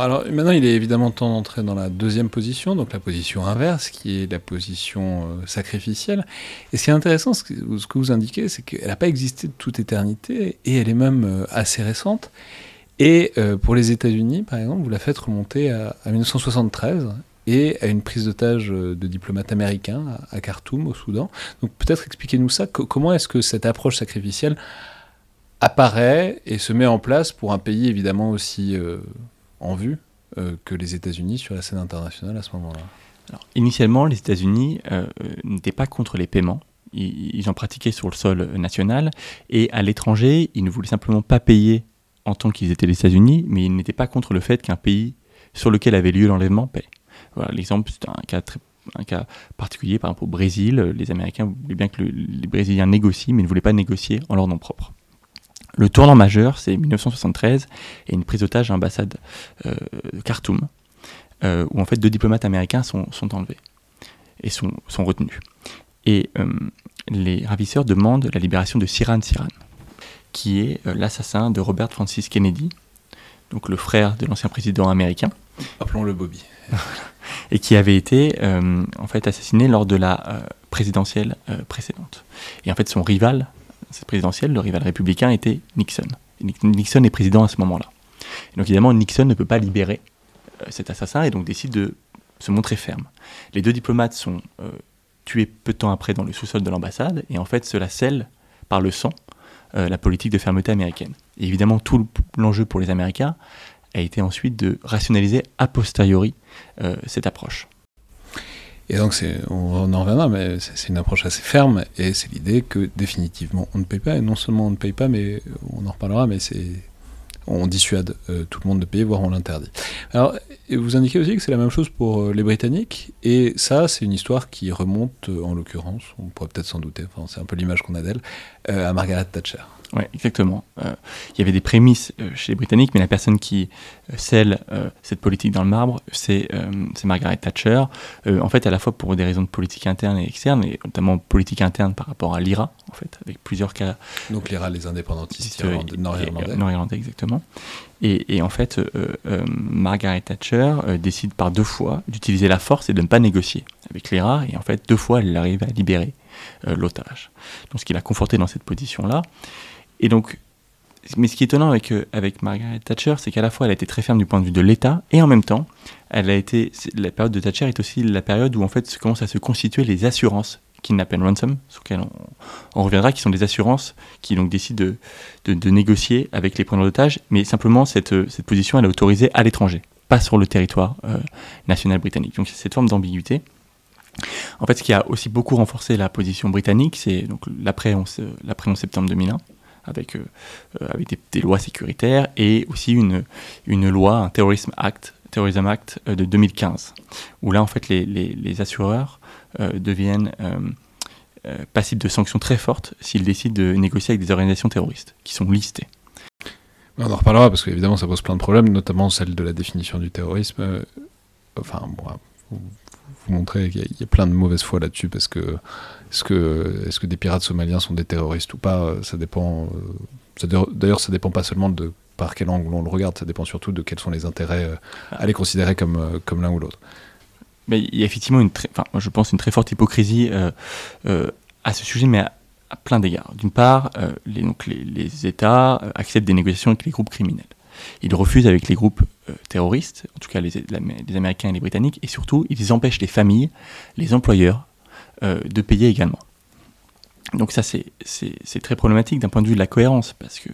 Alors maintenant, il est évidemment temps d'entrer dans la deuxième position, donc la position inverse, qui est la position euh, sacrificielle. Et ce qui est intéressant, ce que, vous indiquez, c'est qu'elle n'a pas existé de toute éternité, et elle est même euh, assez récente. Et euh, pour les États-Unis, par exemple, vous la faites remonter à, 1973 et à une prise d'otage de diplomates américains à, Khartoum, au Soudan. Donc peut-être expliquez-nous ça. comment est-ce que cette approche sacrificielle apparaît et se met en place pour un pays évidemment aussi en vue euh, que les États-Unis sur la scène internationale à ce moment-là Initialement, les États-Unis euh, n'étaient pas contre les paiements. Ils, en pratiquaient sur le sol national. Et à l'étranger, ils ne voulaient simplement pas payer en tant qu'ils étaient les États-Unis, mais ils n'étaient pas contre le fait qu'un pays sur lequel avait lieu l'enlèvement paie. L'exemple, c'est un cas un cas particulier, par exemple au Brésil, les Américains voulaient bien que les Brésiliens négocient, mais ne voulaient pas négocier en leur nom propre. Le tournant majeur, c'est 1973 et une prise d'otage à l'ambassade euh, de Khartoum, euh, où en fait deux diplomates américains sont, enlevés et sont, retenus. Et euh, les ravisseurs demandent la libération de Siran Siran, qui est l'assassin de Robert Francis Kennedy, donc le frère de l'ancien président américain. Appelons-le Bobby. <laughs> et qui avait été en fait assassiné lors de la présidentielle précédente. Et en fait son rival cette présidentielle, le rival républicain était Nixon. Nixon est président à ce moment-là. Donc évidemment, Nixon ne peut pas libérer euh, cet assassin et donc décide de se montrer ferme. Les deux diplomates sont euh, tués peu de temps après dans le sous-sol de l'ambassade et en fait cela scelle par le sang la politique de fermeté américaine. Et évidemment, tout l'enjeu pour les Américains a été ensuite de rationaliser a posteriori cette approche. Et donc, on en reviendra, mais c'est une approche assez ferme, et c'est l'idée que définitivement on ne paye pas, et non seulement on ne paye pas, mais on en reparlera, mais c'est on dissuade euh, tout le monde de payer, voire on l'interdit. Alors, vous indiquez aussi que c'est la même chose pour euh, les Britanniques, et ça, c'est une histoire qui remonte, euh, en l'occurrence, on pourrait peut-être s'en douter, c'est un peu l'image qu'on a d'elle, à Margaret Thatcher. Oui, exactement. Euh, il y avait des prémices euh, chez les Britanniques, mais la personne qui euh, scelle cette politique dans le marbre, c'est Margaret Thatcher. en fait, à la fois pour des raisons de politique interne et externe, et notamment politique interne par rapport à l'IRA, en fait, avec plusieurs cas. Donc l'IRA, les indépendantistes nord-irlandais. Nord-irlandais, exactement. Et, et, en fait, Margaret Thatcher décide par deux fois d'utiliser la force et de ne pas négocier avec l'IRA, et en fait, deux fois, elle arrive à libérer l'otage. Donc, ce qui l'a conforté dans cette position-là. Et donc, mais ce qui est étonnant avec, euh, avec Margaret Thatcher, c'est qu'à la fois elle a été très ferme du point de vue de l'État, et en même temps, elle a été, la période de Thatcher est aussi la période où en fait commencent à se constituer les assurances kidnap and ransom, sur lesquelles on, reviendra, qui sont des assurances qui donc décident de, de, négocier avec les preneurs d'otages, mais simplement cette, cette position elle est autorisée à l'étranger, pas sur le territoire euh, national britannique. Donc c'est cette forme d'ambiguïté. En fait, ce qui a aussi beaucoup renforcé la position britannique, c'est l'après 11 septembre 2001 avec, euh, euh, avec des, lois sécuritaires et aussi une, une loi, un Terrorism Act, Terrorism euh, de 2015, où là en fait les, les, assureurs deviennent passibles de sanctions très fortes s'ils décident de négocier avec des organisations terroristes qui sont listées. On en reparlera parce qu'évidemment ça pose plein de problèmes, notamment celle de la définition du terrorisme. enfin, bon, vous, montrer qu'il y, a plein de mauvaises foi là-dessus parce que est-ce que, des pirates somaliens sont des terroristes ou pas euh, Ça dépend. Euh, d'ailleurs, ça dépend pas seulement de par quel angle on le regarde, ça dépend surtout de quels sont les intérêts euh, à les considérer comme, l'un ou l'autre. Il y a effectivement je pense une très forte hypocrisie à ce sujet, mais à, plein d'égards. D'une part, les, États acceptent des négociations avec les groupes criminels. Ils refusent avec les groupes terroristes, en tout cas les, Américains et les Britanniques, et surtout, ils empêchent les familles, les employeurs, de payer également. Donc ça, c'est très problématique d'un point de vue de la cohérence, parce que,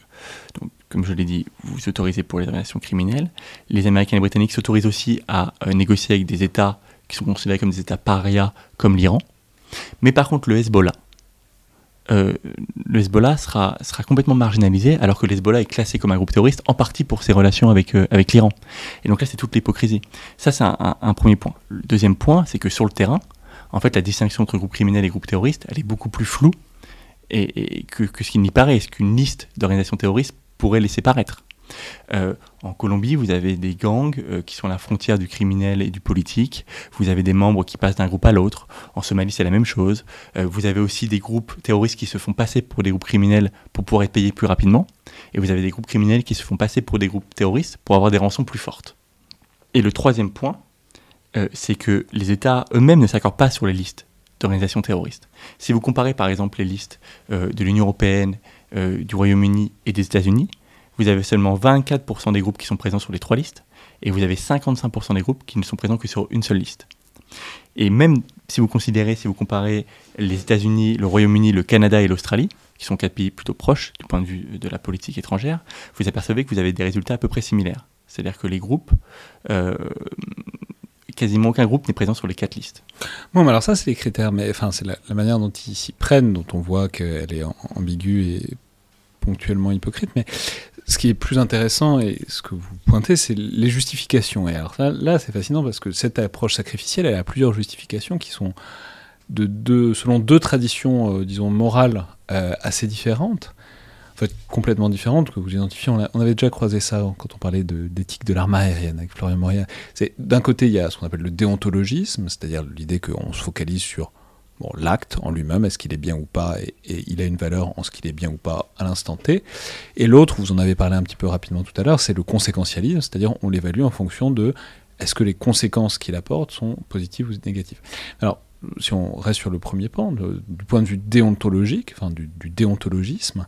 donc, comme je l'ai dit, vous vous autorisez pour les organisations criminelles. Les Américains et les Britanniques s'autorisent aussi à euh, négocier avec des États qui sont considérés comme des États parias, comme l'Iran. Mais par contre, le Hezbollah, euh, le Hezbollah sera, sera complètement marginalisé, alors que le Hezbollah est classé comme un groupe terroriste, en partie pour ses relations avec, avec l'Iran. Et donc là, c'est toute l'hypocrisie. Ça, c'est un, premier point. Le deuxième point, c'est que sur le terrain, en fait, la distinction entre groupes criminels et groupes terroristes, elle est beaucoup plus floue et, que, ce qui n'y paraît, ce qu'une liste d'organisations terroristes pourrait laisser paraître. Euh, en Colombie, vous avez des gangs euh, qui sont à la frontière du criminel et du politique. Vous avez des membres qui passent d'un groupe à l'autre. En Somalie, c'est la même chose. Euh, vous avez aussi des groupes terroristes qui se font passer pour des groupes criminels pour pouvoir être payés plus rapidement. Et vous avez des groupes criminels qui se font passer pour des groupes terroristes pour avoir des rançons plus fortes. Et le troisième point, euh, c'est que les États eux-mêmes ne s'accordent pas sur les listes d'organisations terroristes. Si vous comparez par exemple les listes euh, de l'Union européenne, euh, du Royaume-Uni et des États-Unis, vous avez seulement 24% des groupes qui sont présents sur les trois listes, et vous avez 55% des groupes qui ne sont présents que sur une seule liste. Et même si vous considérez, si vous comparez les États-Unis, le Royaume-Uni, le Canada et l'Australie, qui sont quatre pays plutôt proches du point de vue de la politique étrangère, vous apercevez que vous avez des résultats à peu près similaires. C'est-à-dire que les groupes quasiment aucun groupe n'est présent sur les quatre listes. Bon, mais alors ça, c'est les critères, mais enfin, c'est la, manière dont ils s'y prennent, dont on voit qu'elle est ambiguë et ponctuellement hypocrite. Mais ce qui est plus intéressant et ce que vous pointez, c'est les justifications. Et alors là, c'est fascinant parce que cette approche sacrificielle, elle a plusieurs justifications qui sont de deux, selon deux traditions, euh, disons, morales euh, assez différentes complètement différente que vous identifiez. On, avait déjà croisé ça quand on parlait d'éthique de, l'arme aérienne avec Florian Moria. D'un côté, il y a ce qu'on appelle le déontologisme, c'est-à-dire l'idée qu'on se focalise sur l'acte en lui-même, est-ce qu'il est bien ou pas, et, il a une valeur en ce qu'il est bien ou pas à l'instant T. Et l'autre, vous en avez parlé un petit peu rapidement tout à l'heure, c'est le conséquentialisme, c'est-à-dire on l'évalue en fonction de est-ce que les conséquences qu'il apporte sont positives ou négatives. Alors, si on reste sur le premier point, du point de vue déontologique, enfin du déontologisme,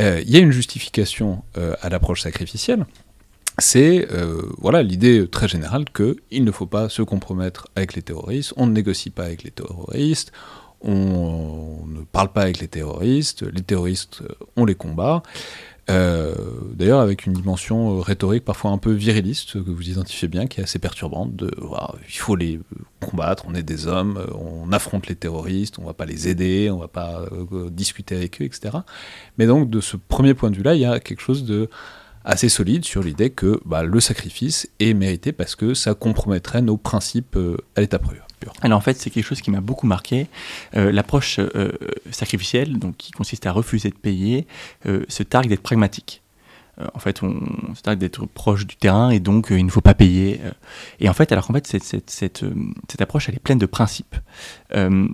euh, il y a une justification euh, à l'approche sacrificielle. C'est euh, voilà l'idée très générale qu'il ne faut pas se compromettre avec les terroristes, on ne négocie pas avec les terroristes, on, ne parle pas avec les terroristes, les terroristes, on les combat. Euh, d'ailleurs, avec une dimension rhétorique parfois un peu viriliste que vous identifiez bien, qui est assez perturbante. De, il faut les combattre, on est des hommes, on affronte les terroristes, on va pas les aider, on va pas discuter avec eux, etc. Mais donc, de ce premier point de vue-là, il y a quelque chose de assez solide sur l'idée que bah, le sacrifice est mérité parce que ça compromettrait nos principes euh, à l'état pur. Alors en fait, c'est quelque chose qui m'a beaucoup marqué. Euh, l'approche euh, sacrificielle, donc qui consiste à refuser de payer, se targue d'être pragmatique. en fait, on, se targue d'être proche du terrain et donc il ne faut pas payer. et en fait, alors qu'en fait, cette, cette, cette, approche, elle est pleine de principes. On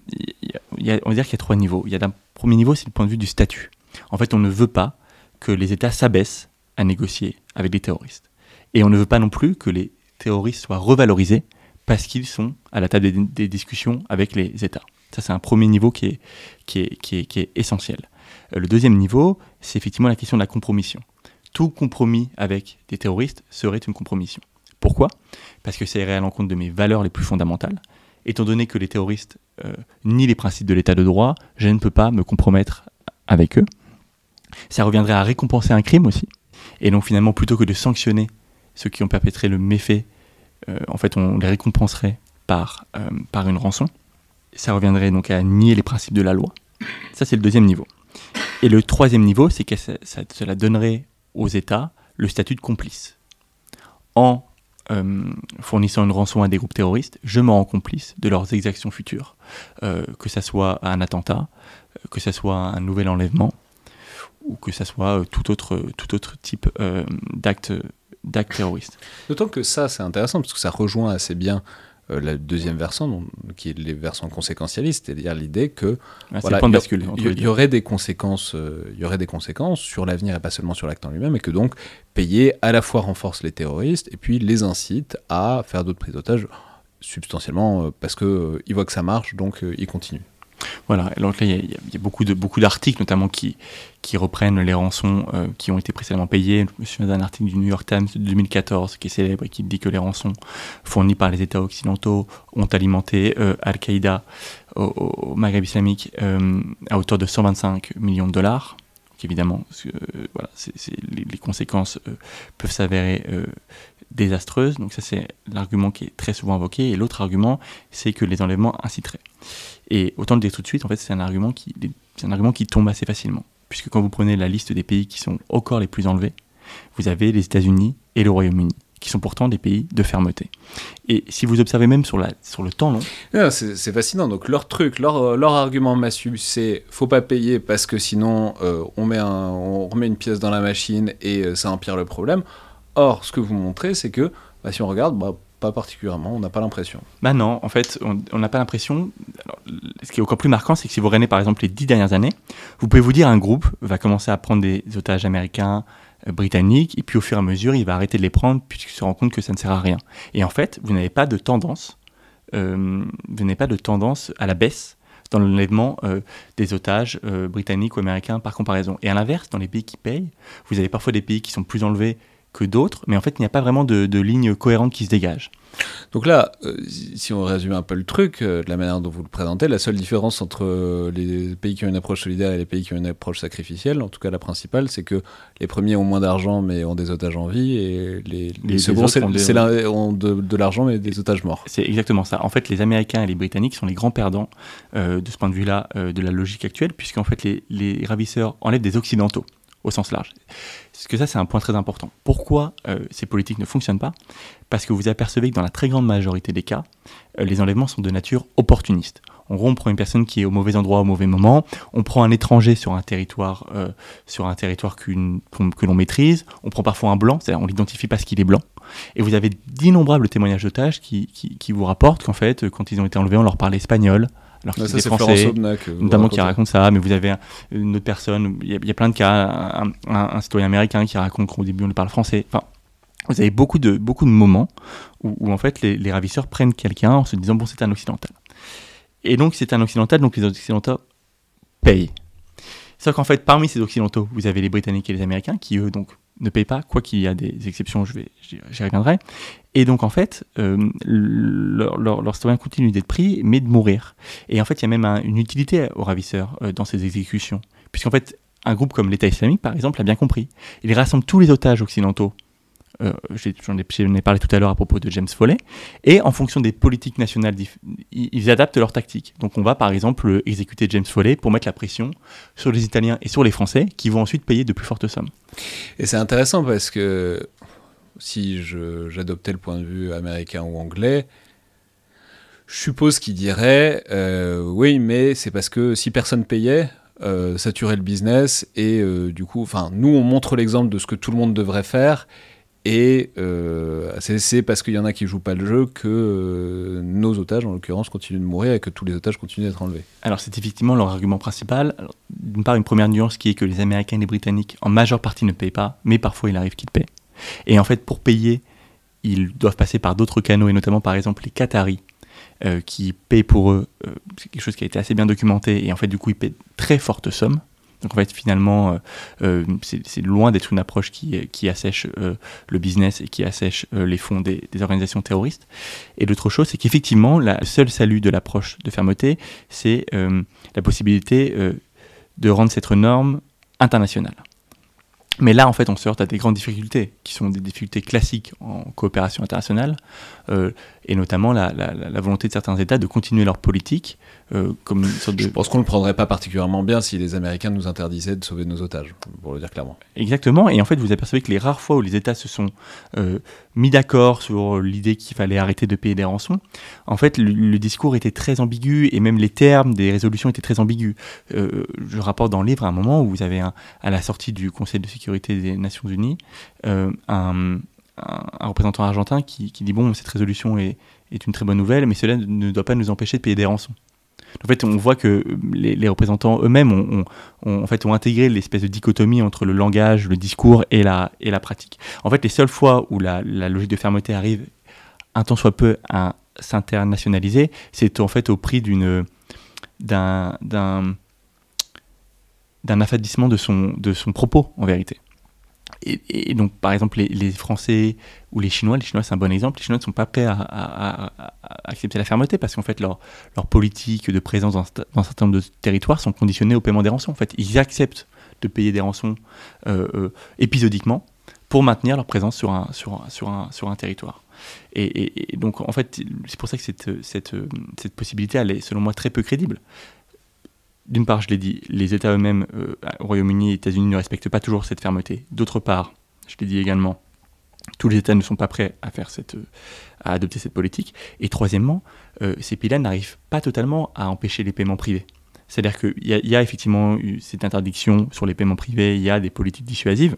va dire qu'il y a trois niveaux. Il y a un premier niveau, c'est le point de vue du statut. En fait, on ne veut pas que les États s'abaissent à négocier avec les terroristes. Et on ne veut pas non plus que les terroristes soient revalorisés parce qu'ils sont à la table des, discussions avec les États. Ça, c'est un premier niveau qui est, essentiel. Euh, le deuxième niveau, c'est effectivement la question de la compromission. Tout compromis avec des terroristes serait une compromission. Pourquoi? Parce que c'est à l'encontre de mes valeurs les plus fondamentales. Étant donné que les terroristes euh, nient les principes de l'état de droit, je ne peux pas me compromettre avec eux. Ça reviendrait à récompenser un crime aussi. Et donc finalement, plutôt que de sanctionner ceux qui ont perpétré le méfait, en fait, on les récompenserait par, euh, par une rançon. Ça reviendrait donc à nier les principes de la loi. Ça, c'est le deuxième niveau. Et le troisième niveau, c'est que ça, cela donnerait aux États le statut de complice. En euh, fournissant une rançon à des groupes terroristes, je me rends complice de leurs exactions futures, que ce soit un attentat, que ce soit un nouvel enlèvement, ou que ça soit euh, tout autre, tout autre type euh, d'acte d'acte terroriste. D'autant que ça, c'est intéressant, parce que ça rejoint assez bien euh, la deuxième versant, qui est les versants conséquentialistes, c'est-à-dire l'idée que ah, voilà, il y, aurait des conséquences, il y aurait des conséquences sur l'avenir et pas seulement sur l'acte en lui-même, et que donc payer à la fois renforce les terroristes et puis les incite à faire d'autres prises d'otages substantiellement parce que ils voient que ça marche, donc ils continuent. Voilà, donc là, il y, a beaucoup d'articles, notamment qui, reprennent les rançons euh, qui ont été précédemment payées. Je me souviens d'un article du New York Times de 2014 qui est célèbre et qui dit que les rançons fournies par les États occidentaux ont alimenté euh, Al-Qaïda au, Maghreb islamique euh, à hauteur de 125 millions de dollars. Donc évidemment, les, conséquences peuvent s'avérer désastreuses. Donc ça, c'est l'argument qui est très souvent invoqué. Et l'autre argument, c'est que les enlèvements inciteraient. Et autant le dire tout de suite, en fait, c'est un argument qui, un argument qui tombe assez facilement, puisque quand vous prenez la liste des pays qui sont encore les plus enlevés, vous avez les États-Unis et le Royaume-Uni qui sont pourtant des pays de fermeté. Et si vous observez même sur, la, sur le temps long... Ah, c'est fascinant. Donc leur truc, leur, leur argument massu, c'est faut pas payer parce que sinon euh, on, met on remet une pièce dans la machine et euh, ça empire le problème. Or, ce que vous montrez, c'est que bah, si on regarde, bah, pas particulièrement, on n'a pas l'impression. Bah non, en fait, on n'a pas l'impression. Ce qui est encore plus marquant, c'est que si vous regardez par exemple les dix dernières années, vous pouvez vous dire un groupe va commencer à prendre des otages américains, euh, britanniques, et puis au fur et à mesure, il va arrêter de les prendre puisqu'il se rend compte que ça ne sert à rien. Et en fait, vous n'avez pas de tendance, euh, vous n'avez pas de tendance à la baisse dans l'enlèvement euh, des otages britanniques ou américains par comparaison. Et à l'inverse, dans les pays qui payent, vous avez parfois des pays qui sont plus enlevés que d'autres, mais en fait, il n'y a pas vraiment de, de, ligne cohérente qui se dégage. Donc là, euh, si on résume un peu le truc, euh, de la manière dont vous le présentez, la seule différence entre euh, les pays qui ont une approche solidaire et les pays qui ont une approche sacrificielle, en tout cas la principale, c'est que les premiers ont moins d'argent mais ont des otages en vie, et les, les, seconds ont, de, l'argent mais des otages morts. C'est exactement ça. En fait, les Américains et les Britanniques sont les grands perdants de ce point de vue-là de la logique actuelle, puisqu'en fait, les, les ravisseurs enlèvent des Occidentaux sens large. Parce que ça, c'est un point très important. Pourquoi euh, ces politiques ne fonctionnent pas? Parce que vous apercevez que dans la très grande majorité des cas, euh, les enlèvements sont de nature opportuniste. En gros, on prend une personne qui est au mauvais endroit au mauvais moment, on prend un étranger sur un territoire, euh, sur un territoire que l'on maîtrise, on prend parfois un blanc, c'est-à-dire on l'identifie parce qu'il est blanc, et vous avez d'innombrables témoignages d'otages qui, qui, qui, vous rapportent qu'en fait, quand ils ont été enlevés, on leur parlait espagnol, alors que c'est français, notamment qui raconte ça, mais vous avez une autre personne, il y, a plein de cas, un, citoyen américain qui raconte qu'au début on lui parle français. Enfin, vous avez beaucoup de, beaucoup de moments où, en fait les, ravisseurs prennent quelqu'un en se disant bon c'est un occidental. Et donc c'est un occidental, donc les occidentaux payent. Sauf qu'en fait parmi ces occidentaux, vous avez les Britanniques et les Américains qui eux donc ne payent pas, quoi qu'il y a des exceptions, je vais, j'y reviendrai. Et donc en fait, euh, leur, leur, citoyen continue d'être pris, mais de mourir. Et en fait, il y a même une utilité aux ravisseurs euh, dans ces exécutions, puisqu'en fait, un groupe comme l'État islamique, par exemple, l'a bien compris. Il rassemble tous les otages occidentaux euh, j'en ai, parlé tout à l'heure à propos de James Foley, et en fonction des politiques nationales, ils adaptent leur tactique. Donc on va par exemple exécuter James Foley pour mettre la pression sur les Italiens et sur les Français, qui vont ensuite payer de plus fortes sommes. Et c'est intéressant parce que si j'adoptais le point de vue américain ou anglais, je suppose qu'ils diraient euh, oui, mais c'est parce que si personne payait, euh, tuerait le business et du coup, enfin, nous on montre l'exemple de ce que tout le monde devrait faire et euh, c'est parce qu'il y en a qui jouent pas le jeu que euh, nos otages, en l'occurrence, continuent de mourir et que tous les otages continuent d'être enlevés. Alors c'est effectivement leur argument principal. D'une part, une première nuance qui est que les Américains et les Britanniques, en majeure partie, ne payent pas, mais parfois il arrive qu'ils paient. Et en fait, pour payer, ils doivent passer par d'autres canaux, et notamment par exemple les Qataris, euh, qui payent pour eux. c'est quelque chose qui a été assez bien documenté, et en fait, du coup, ils paient très fortes sommes. Donc en fait, finalement, euh, euh, c'est loin d'être une approche qui, assèche euh, le business et qui assèche les fonds des, organisations terroristes. Et l'autre chose, c'est qu'effectivement, le seul salut de l'approche de fermeté, c'est la possibilité de rendre cette norme internationale. Mais là, en fait, on se heurte à des grandes difficultés, qui sont des difficultés classiques en coopération internationale, et notamment la, la, volonté de certains États de continuer leur politique euh, comme Je pense qu'on ne le prendrait pas particulièrement bien si les Américains nous interdisaient de sauver nos otages, pour le dire clairement. Exactement, et en fait vous apercevez que les rares fois où les États se sont euh, mis d'accord sur l'idée qu'il fallait arrêter de payer des rançons, en fait le, discours était très ambigu et même les termes des résolutions étaient très ambigus. Euh, je rapporte dans le livre un moment où vous avez à la sortie du Conseil de sécurité des Nations Unies un, un, représentant argentin qui, dit bon cette résolution est, une très bonne nouvelle, mais cela ne doit pas nous empêcher de payer des rançons. En fait, on voit que les, représentants eux-mêmes ont, en fait, ont intégré l'espèce de dichotomie entre le langage, le discours et la, et la pratique. En fait, les seules fois où la, logique de fermeté arrive un temps soit peu à s'internationaliser, c'est en fait au prix d'une d'un d'un affadissement de son, de son propos en vérité. Et, donc, par exemple, les, Français ou les Chinois, les Chinois c'est un bon exemple, les Chinois ne sont pas prêts à, accepter la fermeté parce qu'en fait, leur, politique de présence dans, un certain nombre de territoires sont conditionnés au paiement des rançons. En fait, ils acceptent de payer des rançons euh, euh, épisodiquement pour maintenir leur présence sur un, territoire. Et, donc, en fait, c'est pour ça que cette, cette possibilité, elle est, selon moi, très peu crédible d'une part, je l'ai dit, les États eux-mêmes, euh, au Royaume-Uni et États-Unis, ne respectent pas toujours cette fermeté. D'autre part, je l'ai dit également, tous les États ne sont pas prêts à, faire cette, euh, à adopter cette politique. Et troisièmement, euh, ces pays-là n'arrivent pas totalement à empêcher les paiements privés. C'est-à-dire qu'il y, y, a effectivement cette interdiction sur les paiements privés, il y a des politiques dissuasives,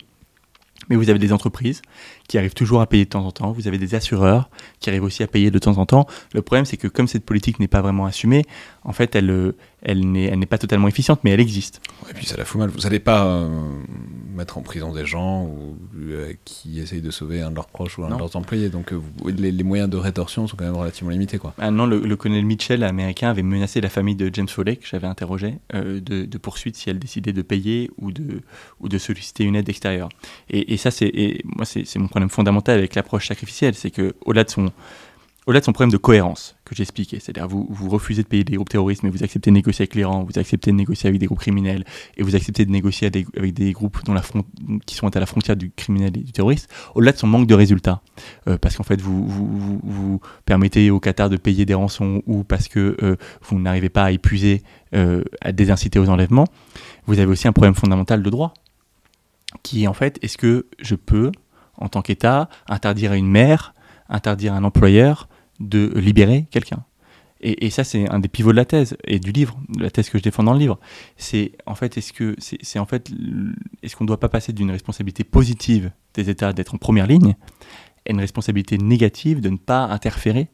mais vous avez des entreprises qui arrivent toujours à payer de temps en temps, vous avez des assureurs qui arrivent aussi à payer de temps en temps. Le problème, c'est que comme cette politique n'est pas vraiment assumée, en fait, elle, elle n'est pas totalement efficiente, mais elle existe. Et puis ça la fout mal. Vous n'allez pas euh, mettre en prison des gens ou, euh, qui essayent de sauver un de leurs proches ou un de leurs employés. Donc les, moyens de rétorsion sont quand même relativement limités. Quoi. Ah non, le, colonel Mitchell, américain, avait menacé la famille de James Foley, que j'avais interrogé, de, de poursuite si elle décidait de payer ou de, ou de solliciter une aide extérieure. Et, et ça, c'est moi, c'est mon problème fondamental avec l'approche sacrificielle. C'est que au-delà de son au-delà de son problème de cohérence que j'expliquais, c'est-à-dire vous, vous refusez de payer des groupes terroristes, mais vous acceptez de négocier avec l'Iran, vous acceptez de négocier avec des groupes criminels, et vous acceptez de négocier avec des groupes qui sont à la frontière du criminel et du terroriste, au-delà de son manque de résultats, euh, parce qu'en fait vous, permettez au Qatar de payer des rançons, ou parce que euh, vous n'arrivez pas à épuiser, euh, à désinciter aux enlèvements, vous avez aussi un problème fondamental de droit, qui est en fait, est-ce que je peux, en tant qu'État, interdire à une mère, interdire à un employeur, de libérer quelqu'un. Et, ça, c'est un des pivots de la thèse et du livre, de la thèse que je défends dans le livre. C'est en fait, est-ce que c'est en fait, est-ce qu'on ne doit pas passer d'une responsabilité positive des États d'être en première ligne à une responsabilité négative de ne pas interférer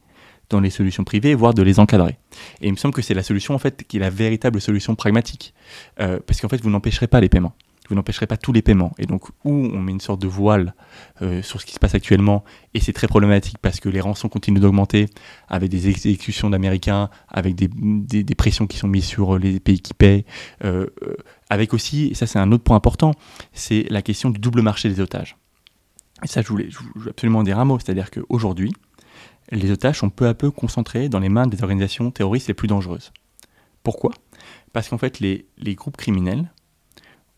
dans les solutions privées, voire de les encadrer? Et il me semble que c'est la solution en fait qui est la véritable solution pragmatique, euh, parce qu'en fait, vous n'empêcherez pas les paiements. Vous n'empêcherez pas tous les paiements. Et donc, où on met une sorte de voile euh, sur ce qui se passe actuellement, et c'est très problématique parce que les rançons continuent d'augmenter, avec des exécutions d'Américains, avec des, des, pressions qui sont mises sur les pays qui payent, euh, euh, avec aussi, et ça c'est un autre point important, c'est la question du double marché des otages. Et ça, je voulais, je voulais absolument dire un mot, c'est-à-dire qu'aujourd'hui, les otages sont peu à peu concentrés dans les mains des organisations terroristes les plus dangereuses. Pourquoi? Parce qu'en fait, les, les groupes criminels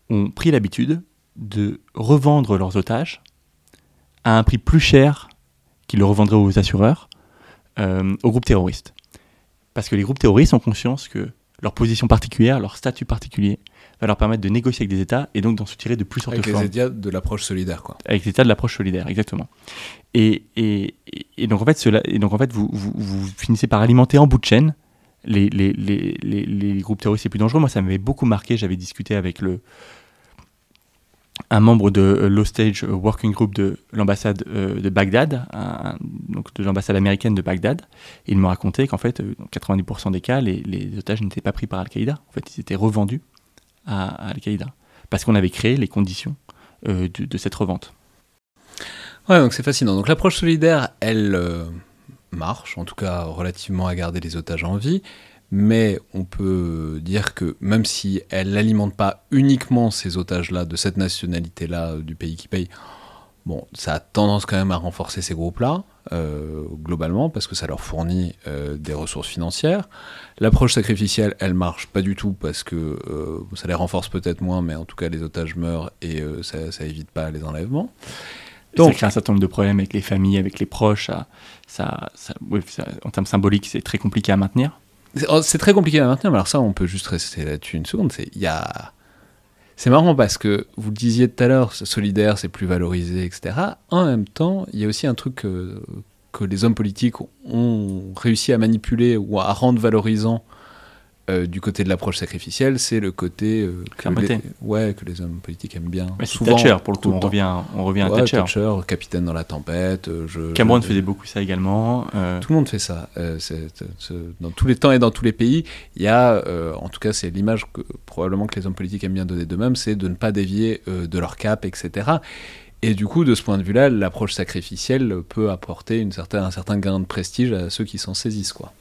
ont pris l'habitude de revendre leurs otages à un prix plus cher qu'ils le revendraient aux assureurs, euh, aux groupes terroristes. Parce que les groupes terroristes ont conscience que leur position particulière, leur statut particulier, va leur permettre de négocier avec des États et donc d'en soutirer de plus en plus Avec les États de l'approche solidaire, quoi. Avec les États de l'approche solidaire, exactement. Et, et, et, donc en fait, cela, et donc en fait vous, vous, vous, finissez par alimenter en bout de chaîne les, les, les, les groupes terroristes les plus dangereux. Moi, ça m'avait beaucoup marqué. J'avais discuté avec le, un membre de euh, l'Hostage Working Group de l'ambassade euh, de Bagdad, donc de l'ambassade américaine de Bagdad. il me racontait qu'en fait, euh, dans 90% des cas, les, otages n'étaient pas pris par Al-Qaïda. En fait, ils étaient revendus à, Al-Qaïda. Parce qu'on avait créé les conditions de, cette revente. Ouais, donc c'est fascinant. Donc l'approche solidaire, elle marche, en tout cas relativement à garder les otages en vie mais on peut dire que même si elle n'alimente pas uniquement ces otages-là, de cette nationalité-là, euh, du pays qui paye, bon, ça a tendance quand même à renforcer ces groupes-là, euh, globalement, parce que ça leur fournit euh, des ressources financières. L'approche sacrificielle, elle marche pas du tout, parce que ça les renforce peut-être moins, mais en tout cas, les otages meurent et ça, ça évite pas les enlèvements. Donc, ça crée un certain nombre de problèmes avec les familles, avec les proches. Ça, en termes symboliques, c'est très compliqué à maintenir. Oh, c'est très compliqué à maintenir, mais alors ça, on peut juste rester là-dessus une seconde. C'est, marrant parce que vous le disiez tout à l'heure, solidaire, c'est plus valorisé, etc. En même temps, il y a aussi un truc que les hommes politiques ont réussi à manipuler ou à rendre valorisant euh, du côté de l'approche sacrificielle, c'est le côté euh, que, les, ouais, que les hommes politiques aiment bien. souvent, Thatcher, pour le coup, on revient, on revient à Thatcher. Thatcher. capitaine dans la tempête. Euh, je, Cameron faisait beaucoup ça également. Tout le monde fait ça. dans tous les temps et dans tous les pays, il y a, en tout cas, c'est l'image que probablement que les hommes politiques aiment bien donner d'eux-mêmes, c'est de ne pas dévier de leur cap, etc. Et du coup, de ce point de vue-là, l'approche sacrificielle peut apporter une certaine, un certain gain de prestige à ceux qui s'en saisissent. Quoi.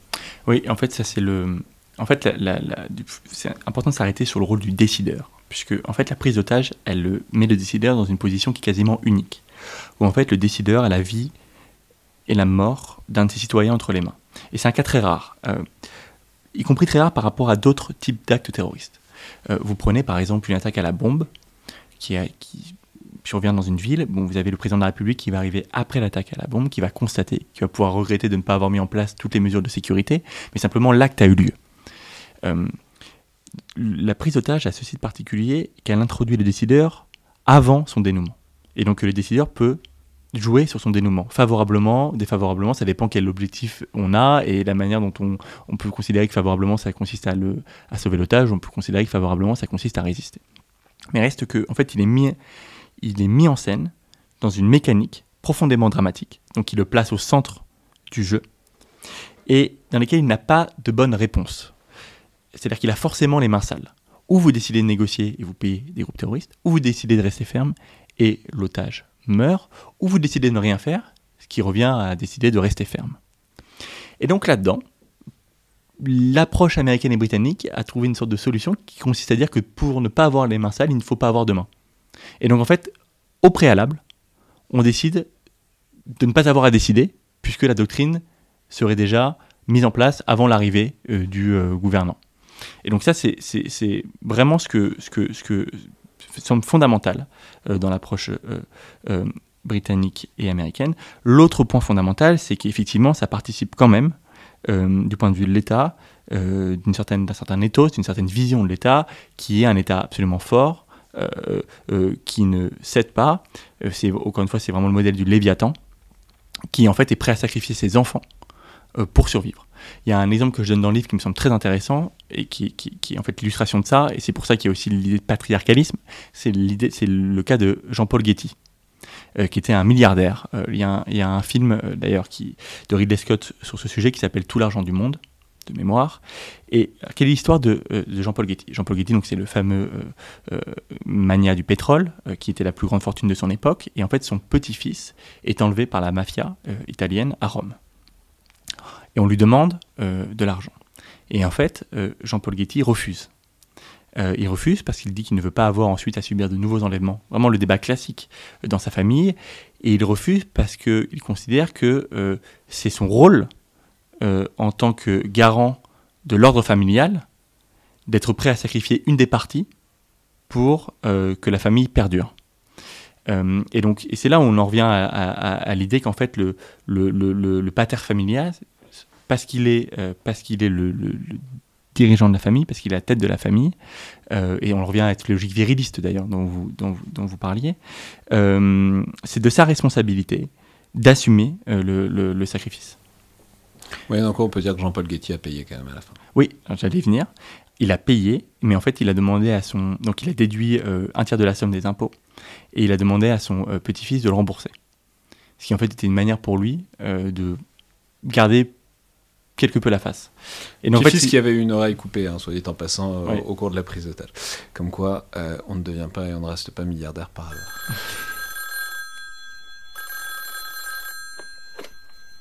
Oui, en fait, ça c'est le en fait, c'est important de s'arrêter sur le rôle du décideur, puisque en fait, la prise d'otage, elle met le décideur dans une position qui est quasiment unique, où en fait, le décideur a la vie et la mort d'un de ses citoyens entre les mains. Et c'est un cas très rare, euh, y compris très rare par rapport à d'autres types d'actes terroristes. Euh, vous prenez par exemple une attaque à la bombe, qui, qui survient dans une ville, bon, vous avez le président de la République qui va arriver après l'attaque à la bombe, qui va constater, qui va pouvoir regretter de ne pas avoir mis en place toutes les mesures de sécurité, mais simplement l'acte a eu lieu. Euh, la prise d'otage a ceci de particulier qu'elle introduit le décideur avant son dénouement. Et donc le décideur peut jouer sur son dénouement, favorablement, défavorablement, ça dépend quel objectif on a et la manière dont on, peut considérer que favorablement ça consiste à, sauver l'otage, on peut considérer que favorablement ça consiste à résister. Mais reste que, en fait, il est mis, il est mis en scène dans une mécanique profondément dramatique, donc il le place au centre du jeu, et dans lequel il n'a pas de bonne réponse. C'est-à-dire qu'il a forcément les mains sales. Ou vous décidez de négocier et vous payez des groupes terroristes, ou vous décidez de rester ferme et l'otage meurt, ou vous décidez de ne rien faire, ce qui revient à décider de rester ferme. Et donc là-dedans, l'approche américaine et britannique a trouvé une sorte de solution qui consiste à dire que pour ne pas avoir les mains sales, il ne faut pas avoir de mains. Et donc en fait, au préalable, on décide de ne pas avoir à décider, puisque la doctrine serait déjà mise en place avant l'arrivée euh, du euh, gouvernant. Et donc ça, c'est vraiment ce que, ce que, ce que semble fondamental euh, dans l'approche euh, euh, britannique et américaine. L'autre point fondamental, c'est qu'effectivement, ça participe quand même, du point de vue de l'État, d'un certain, ethos, d'une certaine vision de l'État, qui est un État absolument fort, qui ne cède pas. encore une fois, c'est vraiment le modèle du Léviathan, qui en fait est prêt à sacrifier ses enfants pour survivre. Il y a un exemple que je donne dans le livre qui me semble très intéressant et qui, est en fait l'illustration de ça, et c'est pour ça qu'il y a aussi l'idée de patriarcalisme. C'est l'idée, c'est le cas de Jean-Paul Getty, euh, qui était un milliardaire. Euh, il, y a un, film euh, d'ailleurs de Ridley Scott sur ce sujet qui s'appelle Tout l'argent du monde de mémoire. Et quelle est l'histoire de, Jean-Paul Getty Jean-Paul Getty, donc c'est le fameux mania du pétrole, qui était la plus grande fortune de son époque. Et en fait, son petit-fils est enlevé par la mafia italienne à Rome. Et on lui demande de l'argent. Et en fait, Jean-Paul Getty refuse. Euh, il refuse parce qu'il dit qu'il ne veut pas avoir ensuite à subir de nouveaux enlèvements. Vraiment le débat classique euh, dans sa famille. Et il refuse parce qu'il considère que euh, c'est son rôle en tant que garant de l'ordre familial d'être prêt à sacrifier une des parties pour que la famille perdure. et donc, c'est là où on en revient à, l'idée qu'en fait le, le, le, pater familial, parce qu'il est, parce qu'il est le, dirigeant de la famille, parce qu'il est la tête de la famille, euh, et on revient à cette logique viriliste d'ailleurs dont vous, dont, dont vous parliez, euh, c'est de sa responsabilité d'assumer euh, le, le, sacrifice. Oui, donc on peut dire que Jean-Paul Guettier a payé quand même à la fin. Oui, j'allais venir. Il a payé, mais en fait, il a demandé à son. Donc, il a déduit un tiers de la somme des impôts, et il a demandé à son petit-fils de le rembourser. Ce qui, en fait, était une manière pour lui de garder quelque peu la face. Et donc, en fait, qui avait eu une oreille coupée, hein, soit dit en passant, euh, au cours de la prise d'otage. Comme quoi, euh, on ne devient pas et on ne reste pas milliardaire par hasard.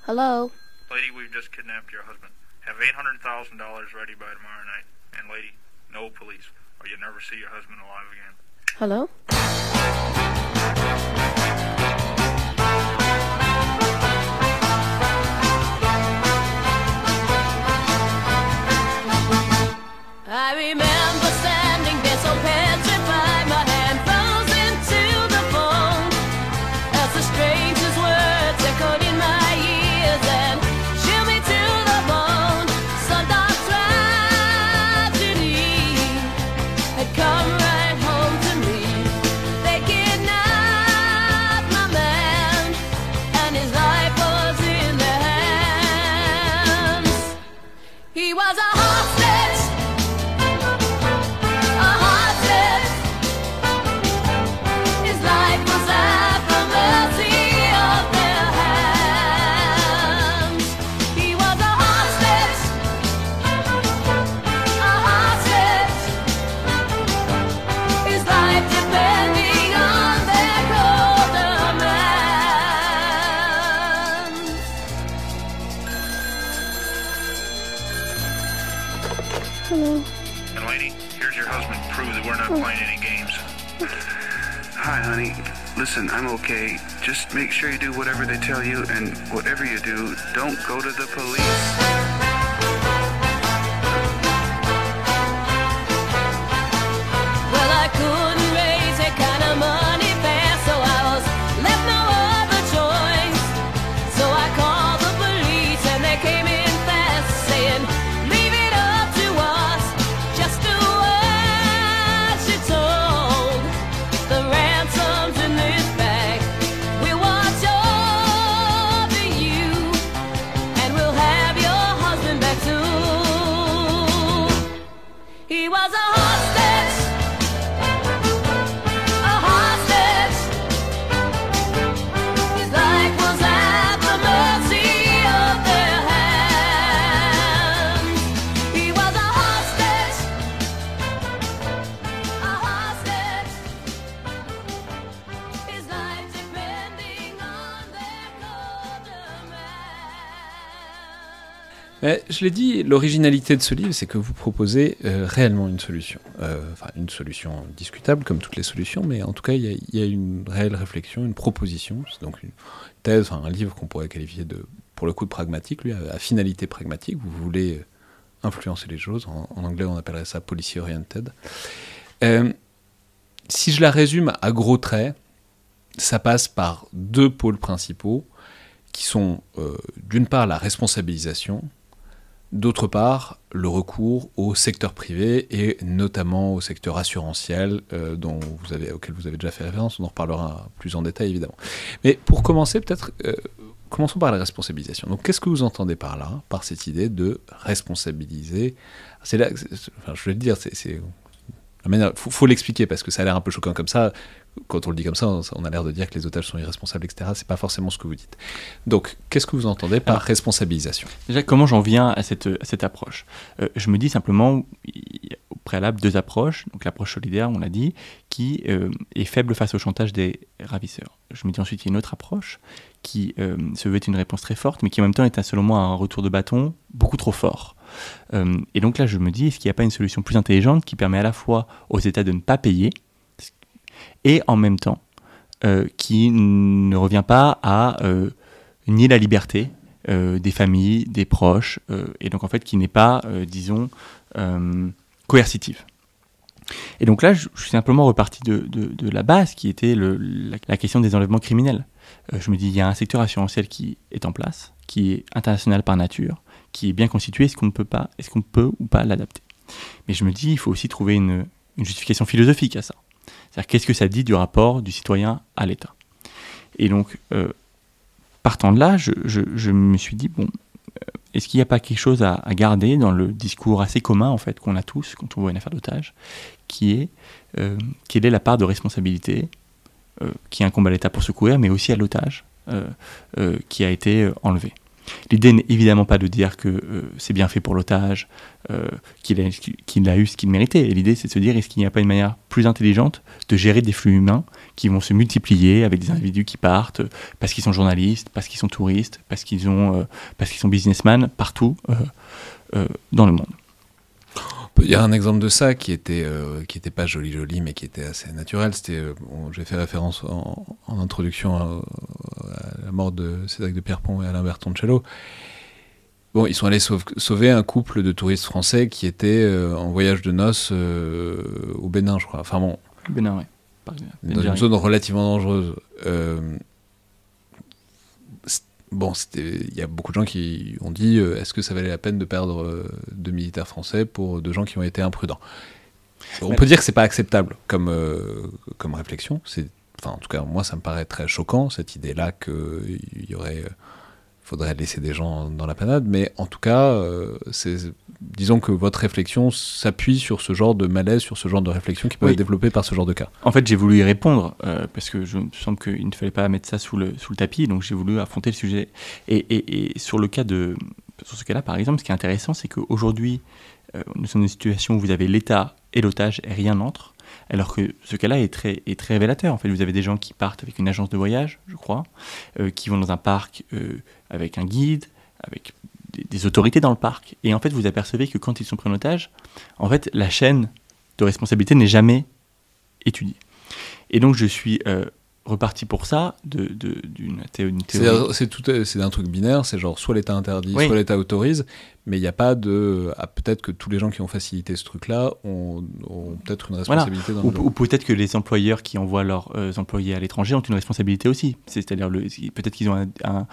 Hello. Lady, we've just kidnapped your husband. Have $800,000 ready by tomorrow night. And lady, no police, or you never see your husband alive again. Hello? I remember standing there so petrified, Listen, I'm okay. Just make sure you do whatever they tell you, and whatever you do, don't go to the police. Je l'ai dit, l'originalité de ce livre, c'est que vous proposez euh, réellement une solution. Euh, enfin, une solution discutable, comme toutes les solutions, mais en tout cas, il y, a une réelle réflexion, une proposition. C'est donc une thèse, un livre qu'on pourrait qualifier de, pour le coup, de pragmatique, lui, à, finalité pragmatique. Vous voulez influencer les choses. En, anglais, on appellerait ça policy oriented. Euh, si je la résume à gros traits, ça passe par deux pôles principaux qui sont d'une part la responsabilisation, D'autre part, le recours au secteur privé et notamment au secteur assurantiel euh, dont vous avez, auquel vous avez déjà fait référence. On en reparlera plus en détail évidemment. Mais pour commencer, peut-être, euh, commençons par la responsabilisation. Donc, qu'est-ce que vous entendez par là, par cette idée de responsabiliser? C'est là, je vais le dire, c'est faut l'expliquer parce que ça a l'air un peu choquant comme ça. Quand on le dit comme ça, on a l'air de dire que les otages sont irresponsables, etc. C'est pas forcément ce que vous dites. Donc, qu'est-ce que vous entendez par Alors- responsabilisation? Déjà, comment j'en viens à cette, à cette approche? Euh, Je me dis simplement, il y a au préalable, deux approches. Donc l'approche solidaire, on l'a dit, qui euh, est faible face au chantage des ravisseurs. Je me dis ensuite, il y a une autre approche qui euh, se veut être une réponse très forte, mais qui en même temps est, selon moi, un retour de bâton beaucoup trop fort. Et donc là, je me dis, est-ce qu'il n'y a pas une solution plus intelligente qui permet à la fois aux États de ne pas payer et en même temps euh, qui ne revient pas à euh, nier la liberté euh, des familles, des proches, et donc en fait qui n'est pas, disons, coercitive. Et donc là, je, suis simplement reparti de, la base qui était la, question des enlèvements criminels. Je me dis, il y a un secteur assurantiel qui est en place, qui est international par nature, qui est bien constitué, est-ce qu'on peut pas, est-ce qu'on peut ou pas l'adapter? Mais je me dis, il faut aussi trouver une justification philosophique à ça. Qu'est-ce que ça dit du rapport du citoyen à l'État? Et donc, euh, partant de là, je, me suis dit, bon, euh, est-ce qu'il n'y a pas quelque chose à, garder dans le discours assez commun, en fait, qu'on a tous quand on voit une affaire d'otage, qui est euh, quelle est la part de responsabilité qui incombe à l'État pour secourir, mais aussi à l'otage qui a été enlevé. L'idée n'est évidemment pas de dire que euh, c'est bien fait pour l'otage, euh, qu'il a, eu ce qu'il méritait. L'idée, c'est de se dire est-ce qu'il n'y a pas une manière plus intelligente de gérer des flux humains qui vont se multiplier avec des individus qui partent parce qu'ils sont journalistes, parce qu'ils sont touristes, parce qu'ils euh, sont businessmen partout dans le monde? Il y a un exemple de ça qui était, euh, qui était pas joli joli, mais qui était assez naturel. C'était, euh, bon, j'ai fait référence en, en introduction à, à la mort de Cédric de Pierrepont et Alain Bertoncello. Bon, ils sont allés sauv- sauver un couple de touristes français qui étaient euh, en voyage de noces au Bénin, je crois. Enfin bon, Bénin, exemple. dans une zone relativement dangereuse. Bon, il y a beaucoup de gens qui ont dit euh, est-ce que ça valait la peine de perdre euh, deux militaires français pour deux gens qui ont été imprudents? On Mais- peut dire que c'est pas acceptable comme, euh, comme réflexion. C'est, enfin, en tout cas, moi, ça me paraît très choquant cette idée-là qu'il y aurait, faudrait laisser des gens dans la panade. Mais en tout cas, c'est, disons que votre réflexion s'appuie sur ce genre de malaise, sur ce genre de réflexion qui peut Oui. être développée par ce genre de cas. En fait, j'ai voulu y répondre euh, parce que je me semble qu'il ne fallait pas mettre ça sous le, sous le tapis, donc j'ai voulu affronter le sujet. Et, et- et sur le cas de, sur ce cas-là, par exemple, ce qui est intéressant, c'est qu'aujourd'hui, euh, nous sommes dans une situation où vous avez l'État et l'otage et rien n'entre. Alors que ce cas-là est très, est très révélateur. En fait, vous avez des gens qui partent avec une agence de voyage, je crois, euh, qui vont dans un parc euh, avec un guide, avec des, autorités dans le parc. Et en fait, vous apercevez que quand ils sont pris en otage, en fait, la chaîne de responsabilité n'est jamais étudiée. Et donc, je suis euh, reparti pour ça de- de- d'une thé- une théorie. C'est tout, c'est un truc binaire, c'est genre soit l'État interdit, Oui. soit l'État autorise, mais il n'y a pas de. Ah, peut-être que tous les gens qui ont facilité ce truc-là ont, ont peut-être une Voilà. responsabilité dans Ou, ou peut-être que les employeurs qui envoient leurs euh, employés à l'étranger ont une responsabilité aussi. C'est- C'est-à-dire peut-être qu'ils ont un, un-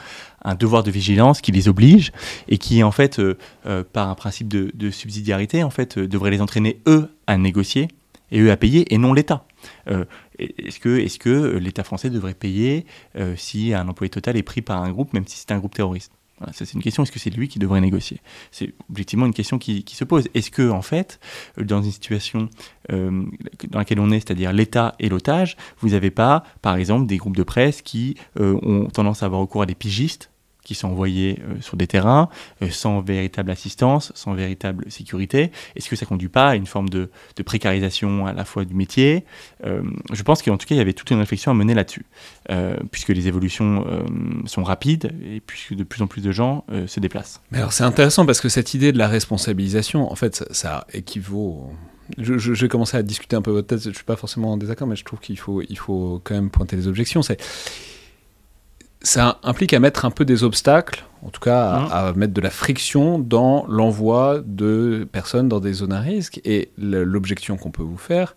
un devoir de vigilance qui les oblige et qui en fait, euh, euh, par un principe de, de subsidiarité, en fait, devrait les entraîner eux à négocier et eux à payer et non l'État. Euh, est-ce que, que l'État français devrait payer euh, si un employé total est pris par un groupe, même si c'est un groupe terroriste? C'est une question. Est-ce que c'est lui qui devrait négocier? C'est objectivement une question qui, se pose. Est-ce que en fait, euh, dans une situation euh, dans laquelle on est, c'est-à-dire l'État et l'otage, vous n'avez pas, par exemple, des groupes de presse qui euh, ont tendance à avoir recours à des pigistes qui sont envoyés euh, sur des terrains euh, sans véritable assistance, sans véritable sécurité Est-ce que ça conduit pas à une forme de, précarisation à la fois du métier? Euh, Je pense qu'en tout cas, il y avait toute une réflexion à mener là-dessus, puisque les évolutions sont rapides et puisque de plus en plus de gens se déplacent. Mais alors c'est intéressant parce que cette idée de la responsabilisation, en fait, ça, équivaut. Je, je, commencer à discuter un peu votre tête. Je suis pas forcément en désaccord, mais je trouve qu'il faut, il faut quand même pointer les objections. C'est ça implique à mettre un peu des obstacles, en tout cas à, Mhm. à mettre de la friction dans l'envoi de personnes dans des zones à risque. Et l'objection qu'on peut vous faire,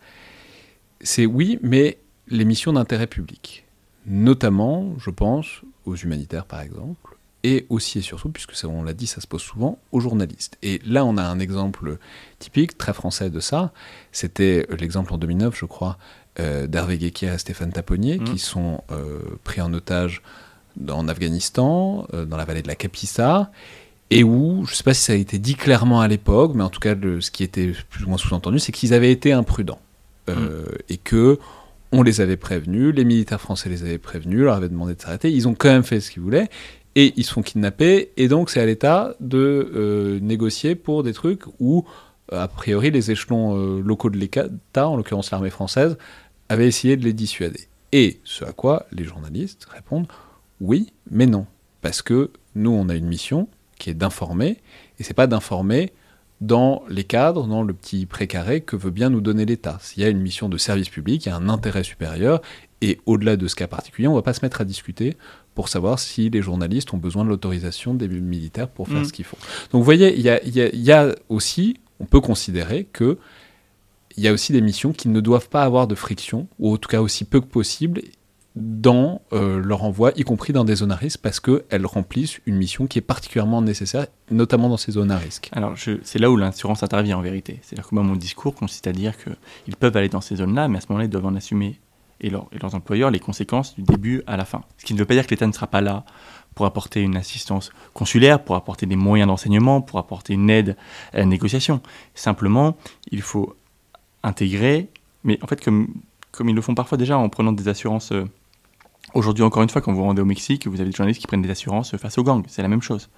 c'est oui, mais les missions d'intérêt public, notamment, je pense, aux humanitaires par exemple, et aussi et surtout, puisque ça, on l'a dit, ça se pose souvent, aux journalistes. Et là, on a un exemple typique, très français de ça. C'était l'exemple en 2009, je crois, euh, d'Hervé Guéquier et Stéphane Taponnier, Mhm. qui sont euh, pris en otage en Afghanistan, euh, dans la vallée de la Kapisa, et où, je ne sais pas si ça a été dit clairement à l'époque, mais en tout cas, le- ce qui était plus ou moins sous-entendu, c'est qu'ils avaient été imprudents. euh, et que on les avait prévenus, les militaires français les avaient prévenus, leur avaient demandé de s'arrêter, ils ont quand même fait ce qu'ils voulaient, et ils se font kidnapper, et donc c'est à l'État de euh, négocier pour des trucs où, a priori, les échelons euh, locaux de l'État, en l'occurrence l'armée française, avaient essayé de les dissuader. Et ce à quoi les journalistes répondent oui, mais non, parce que nous on a une mission qui est d'informer, et c'est pas d'informer dans les cadres, dans le petit précaré que veut bien nous donner l'État. S'il y a une mission de service public, il y a un intérêt supérieur, et au-delà de ce cas particulier, on ne va pas se mettre à discuter pour savoir si les journalistes ont besoin de l'autorisation des militaires pour faire Mm. ce qu'ils font. Donc vous voyez, il y a, il y a- il y a aussi, on peut considérer que il y a aussi des missions qui ne doivent pas avoir de friction, ou en tout cas aussi peu que possible, dans euh, leur envoi, y compris dans des zones à risque, parce qu'elles remplissent une mission qui est particulièrement nécessaire, notamment dans ces zones à risque. Alors, c'est là où l'assurance intervient en vérité. C'est-à-dire que moi, mon discours consiste à dire qu'ils peuvent aller dans ces zones-là, mais à ce moment-là, ils doivent en assumer, et, et leurs employeurs, les conséquences du début à la fin. Ce qui ne veut pas dire que l'État ne sera pas là pour apporter une assistance consulaire, pour apporter des moyens d'enseignement, pour apporter une aide à la négociation. Simplement, il faut intégrer, mais en fait, comme, comme ils le font parfois déjà en prenant des assurances. Aujourd'hui, encore une fois, quand vous vous rendez au Mexique, vous avez des journalistes qui prennent des assurances face aux gangs. C'est la même chose.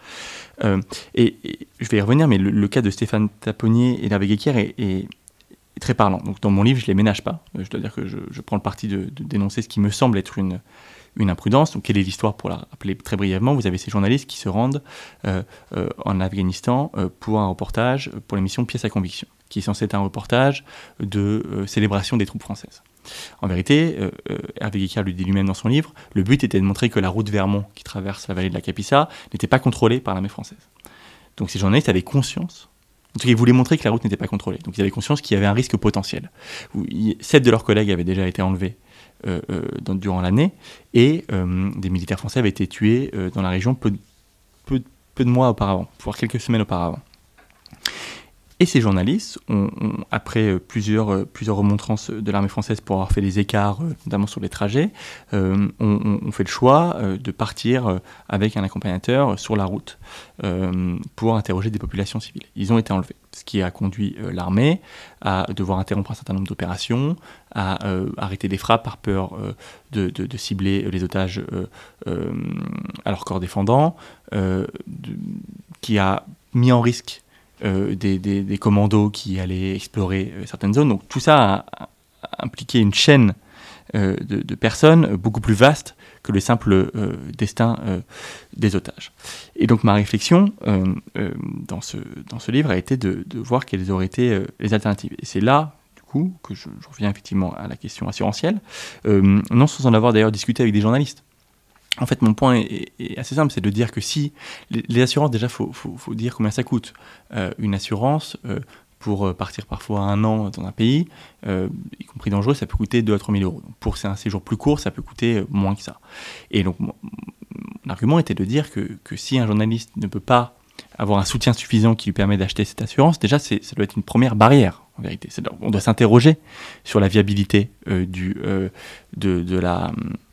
Euh, et, je vais y revenir, mais le, cas de Stéphane Taponnier et d'Hervé Guéquière est, très parlant. Donc, dans mon livre, je les ménage pas. Euh, Je dois dire que je, prends le parti de, dénoncer ce qui me semble être une, imprudence. Donc, quelle est l'histoire Pour la rappeler très brièvement, vous avez ces journalistes qui se rendent euh, en Afghanistan pour un reportage pour l'émission Pièce à conviction, qui est censé être un reportage de célébration des troupes françaises. En vérité, euh, euh, Hervé Guéquière le dit lui-même dans son livre, le but était de montrer que la route Vermont qui traverse la vallée de la Capissa n'était pas contrôlée par l'armée française. Donc ces journalistes avaient conscience, en tout cas ils voulaient montrer que la route n'était pas contrôlée, donc ils avaient conscience qu'il y avait un risque potentiel. Sept de leurs collègues avaient déjà été enlevés euh, euh, durant l'année, et des militaires français avaient été tués dans la région peu, peu de mois auparavant, voire quelques semaines auparavant. Et ces journalistes, après euh, plusieurs, euh, plusieurs remontrances de l'armée française pour avoir fait des écarts, euh, notamment sur les trajets, ont, fait le choix de partir avec un accompagnateur sur la route pour interroger des populations civiles. Ils ont été enlevés, ce qui a conduit l'armée à devoir interrompre un certain nombre d'opérations, à arrêter des frappes par peur de, cibler les otages à leur corps défendant, qui a mis en risque des, des- commandos qui allaient explorer euh, certaines zones. Donc tout ça a, impliqué une chaîne euh, de, personnes euh, beaucoup plus vaste que le simple euh, destin euh, des otages. Et donc ma réflexion euh, euh, dans, ce, dans ce livre a été de, voir quelles auraient été euh, les alternatives. Et c'est là, du coup, que je, je reviens effectivement à la question assurantielle, euh, non sans en avoir d'ailleurs discuté avec des journalistes. En fait, mon point est, assez simple, c'est de dire que si les, assurances, déjà, faut, faut, dire combien ça coûte. Euh, une assurance euh, pour euh, partir parfois un an dans un pays, y compris dangereux, ça peut coûter 2 à 3 000 euros. Pour un séjour plus court, ça peut coûter moins que ça. Et donc, mon, argument était de dire que, que si un journaliste ne peut pas avoir un soutien suffisant qui lui permet d'acheter cette assurance, déjà, ça doit être une première barrière, en vérité. On doit s'interroger sur la viabilité du, de, de la, du-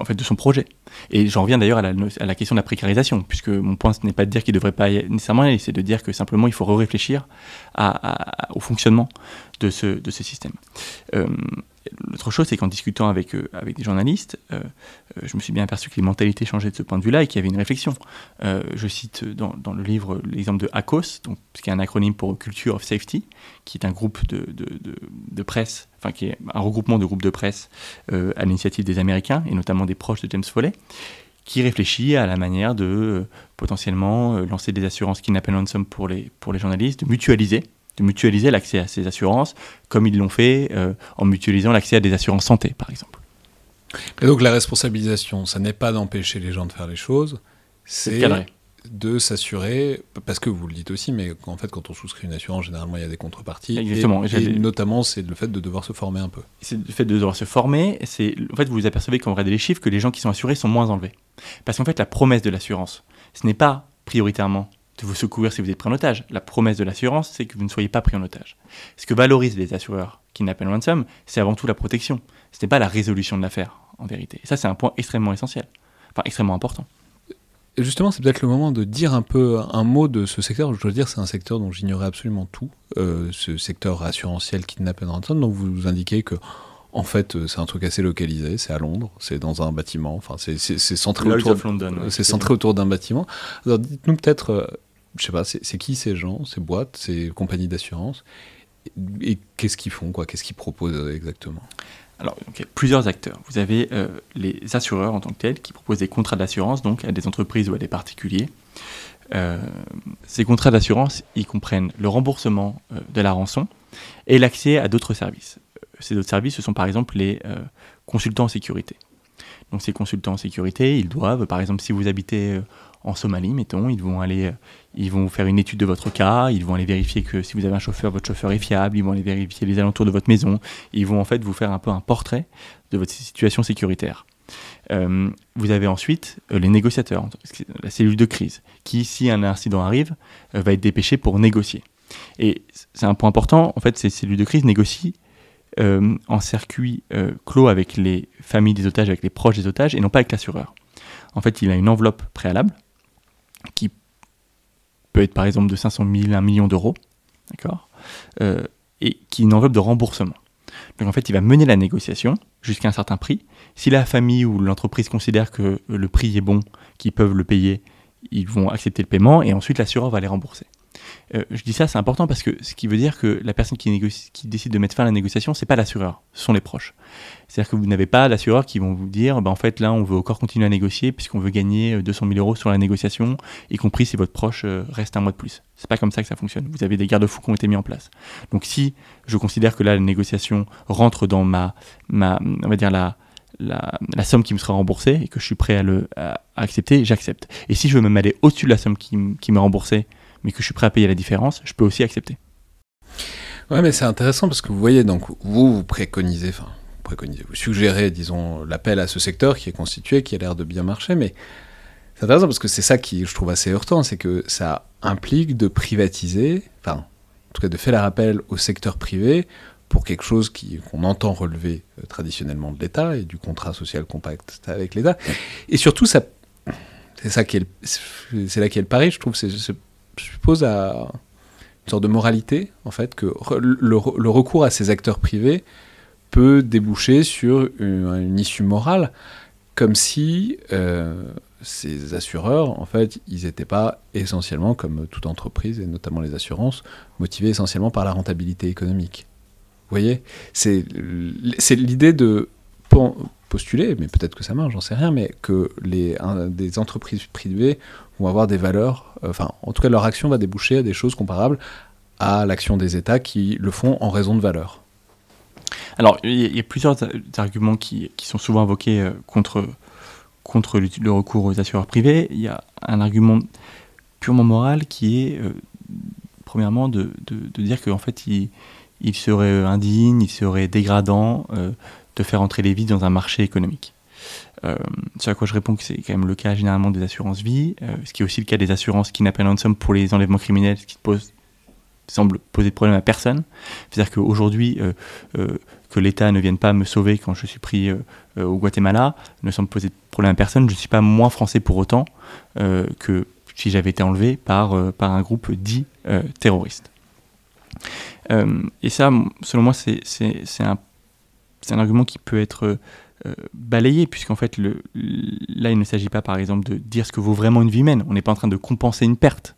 en fait, de son projet. Et j'en reviens d'ailleurs à la, question de la précarisation, puisque mon point, ce n'est pas de dire qu'il ne devrait pas y- nécessairement aller, c'est de dire que simplement, il faut réfléchir au fonctionnement de ce, système. Euh, L'autre chose, c'est qu'en discutant avec, euh, avec des journalistes, euh, je me suis bien aperçu que les mentalités changeaient de ce point de vue-là et qu'il y avait une réflexion. Je cite dans, dans le livre l'exemple de ACOS, donc, qui est un acronyme pour Culture of Safety, qui est un groupe de, de, de, presse, enfin qui est un regroupement de groupes de presse à l'initiative des Américains et notamment des proches de James Foley, qui réfléchit à la manière de potentiellement lancer des assurances kidnap and ransom pour les, pour les journalistes, de mutualiser de mutualiser l'accès à ces assurances, comme ils l'ont fait euh, en mutualisant l'accès à des assurances santé, par exemple. Et donc la responsabilisation, ça n'est pas d'empêcher les gens de faire les choses, c'est de s'assurer, parce que vous le dites aussi, mais en fait quand on souscrit une assurance, généralement il y a des contreparties. Exactement. Et notamment c'est le fait de devoir se former un peu. c'est le fait de devoir se former. C'est en fait vous vous apercevez quand vous regardez les chiffres que les gens qui sont assurés sont moins enlevés. Parce qu'en fait la promesse de l'assurance, ce n'est pas prioritairement de vous secourir si vous êtes pris en otage. La promesse de l'assurance, c'est que vous ne soyez pas pris en otage. Ce que valorisent les assureurs qui n'appellent ransom, c'est avant tout la protection. Ce n'est pas la résolution de l'affaire en vérité. Et ça c'est un point extrêmement essentiel, enfin extrêmement important. Justement, c'est peut-être le moment de dire un peu un mot de ce secteur. Je dois dire, c'est un secteur dont j'ignorais absolument tout. Euh, ce secteur assurantiel kidnap and ransom. Donc vous vous indiquez que, en fait, euh, c'est un truc assez localisé. C'est à Londres. C'est dans un bâtiment. Enfin, c'est- centré autour. ouais, centré autour d'un bâtiment. Alors dites-nous peut-être, euh, je sais pas, c'est qui ces gens, ces boîtes, ces compagnies d'assurance et, et qu'est-ce qu'ils font, quoi Qu'est-ce qu'ils proposent euh, exactement? Alors, donc, il y a plusieurs acteurs. Vous avez euh, les assureurs en tant que tels qui proposent des contrats d'assurance donc à des entreprises ou à des particuliers. Euh, ces contrats d'assurance, ils comprennent le remboursement euh, de la rançon et l'accès à d'autres services. Ces autres services, ce sont par exemple les euh, consultants en sécurité. Donc ces consultants en sécurité, ils doivent, par exemple, si vous habitez euh, en Somalie, mettons, ils vont aller, euh, ils vont faire une étude de votre cas, ils vont aller vérifier que si vous avez un chauffeur, votre chauffeur est fiable, ils vont aller vérifier les alentours de votre maison, ils vont en fait vous faire un peu un portrait de votre situation sécuritaire. Vous avez ensuite les négociateurs, la cellule de crise, qui, si un incident arrive, va être dépêché pour négocier. Et c'est un point important, en fait, ces cellules de crise négocient euh, en circuit euh, clos avec les familles des otages, avec les proches des otages, et non pas avec l'assureur. En fait, il a une enveloppe préalable qui peut être par exemple de 500 000, 1 million d'euros, d'accord Euh, Et qui est une enveloppe de remboursement. Donc en fait, il va mener la négociation jusqu'à un certain prix. Si la famille ou l'entreprise considère que le prix est bon, qu'ils peuvent le payer, ils vont accepter le paiement et ensuite l'assureur va les rembourser. Euh, je dis ça, c'est important parce que ce qui veut dire que la personne qui, décide de mettre fin à la négociation, c'est pas l'assureur, ce sont les proches. C'est-à-dire que vous n'avez pas l'assureur qui vont vous dire, bah, en fait là, on veut encore continuer à négocier puisqu'on veut gagner euh, 200 000 euros sur la négociation, y compris si votre proche euh, reste un mois de plus. C'est pas comme ça que ça fonctionne. Vous avez des garde-fous qui ont été mis en place. Donc si je considère que là, la négociation rentre dans ma, on va dire la, la, somme qui me sera remboursée et que je suis prêt à le à- accepter, j'accepte. Et si je veux même aller au-dessus de la somme qui, qui m'est remboursée, mais que je suis prêt à payer la différence, je peux aussi accepter. Ouais, mais c'est intéressant parce que vous voyez, donc vous, vous préconisez, enfin, vous préconisez, vous suggérez, disons, l'appel à ce secteur qui est constitué, qui a l'air de bien marcher, mais c'est intéressant parce que c'est ça qui, je trouve, assez heurtant, c'est que ça implique de privatiser, enfin, en tout cas de faire l'appel au secteur privé pour quelque chose qu'on entend relever euh, traditionnellement de l'État et du contrat social compact avec l'État. Et surtout, ça, c'est ça qui est, le- c'est là qui est le pari, je trouve, c'est- je suppose à une sorte de moralité, en fait, que le, recours à ces acteurs privés peut déboucher sur une, issue morale, comme si euh, ces assureurs, en fait, ils n'étaient pas essentiellement, comme toute entreprise, et notamment les assurances, motivés essentiellement par la rentabilité économique. Vous voyez c'est l'idée de postuler, mais peut-être que ça marche, j'en sais rien, mais que les, des entreprises privées vont avoir des valeurs, euh, enfin, en tout cas, leur action va déboucher à des choses comparables à l'action des États qui le font en raison de valeur. Alors, il y, a- plusieurs arguments qui, sont souvent invoqués euh, contre, contre le recours aux assureurs privés. Il y a un argument purement moral qui est, euh, premièrement, de, de, de dire qu'en fait, il, serait indigne, il serait dégradant de faire entrer les vies dans un marché économique. Euh, ce à quoi je réponds que c'est quand même le cas généralement des assurances vie, euh, ce qui est aussi le cas des assurances qui n'appellent en somme pour les enlèvements criminels, ce qui pose, semble poser de problème à personne. C'est-à-dire qu'aujourd'hui, euh, euh, que l'État ne vienne pas me sauver quand je suis pris au Guatemala ne semble poser de problème à personne. Je ne suis pas moins français pour autant que si j'avais été enlevé par, par un groupe dit terroriste. Et ça, selon moi, c'est un, c'est un argument qui peut être euh, balayé, puisqu'en fait, là, il ne s'agit pas, par exemple, de dire ce que vaut vraiment une vie humaine. On n'est pas en train de compenser une perte.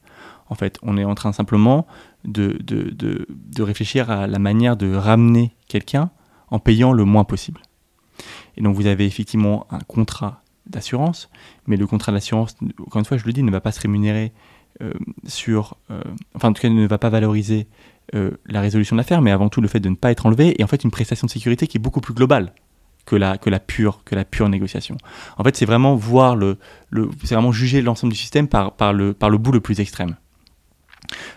En fait, on est en train simplement de, de, de, de réfléchir à la manière de ramener quelqu'un en payant le moins possible. Et donc vous avez effectivement un contrat d'assurance, mais le contrat d'assurance, encore une fois, je le dis, ne va pas se rémunérer euh, sur, euh, enfin en tout cas ne va pas valoriser euh, la résolution de l'affaire, mais avant tout le fait de ne pas être enlevé, et en fait une prestation de sécurité qui est beaucoup plus globale que la, que la, pure, que la pure négociation. En fait, c'est vraiment voir le, le c'est vraiment juger l'ensemble du système par, par, le, par le bout le plus extrême.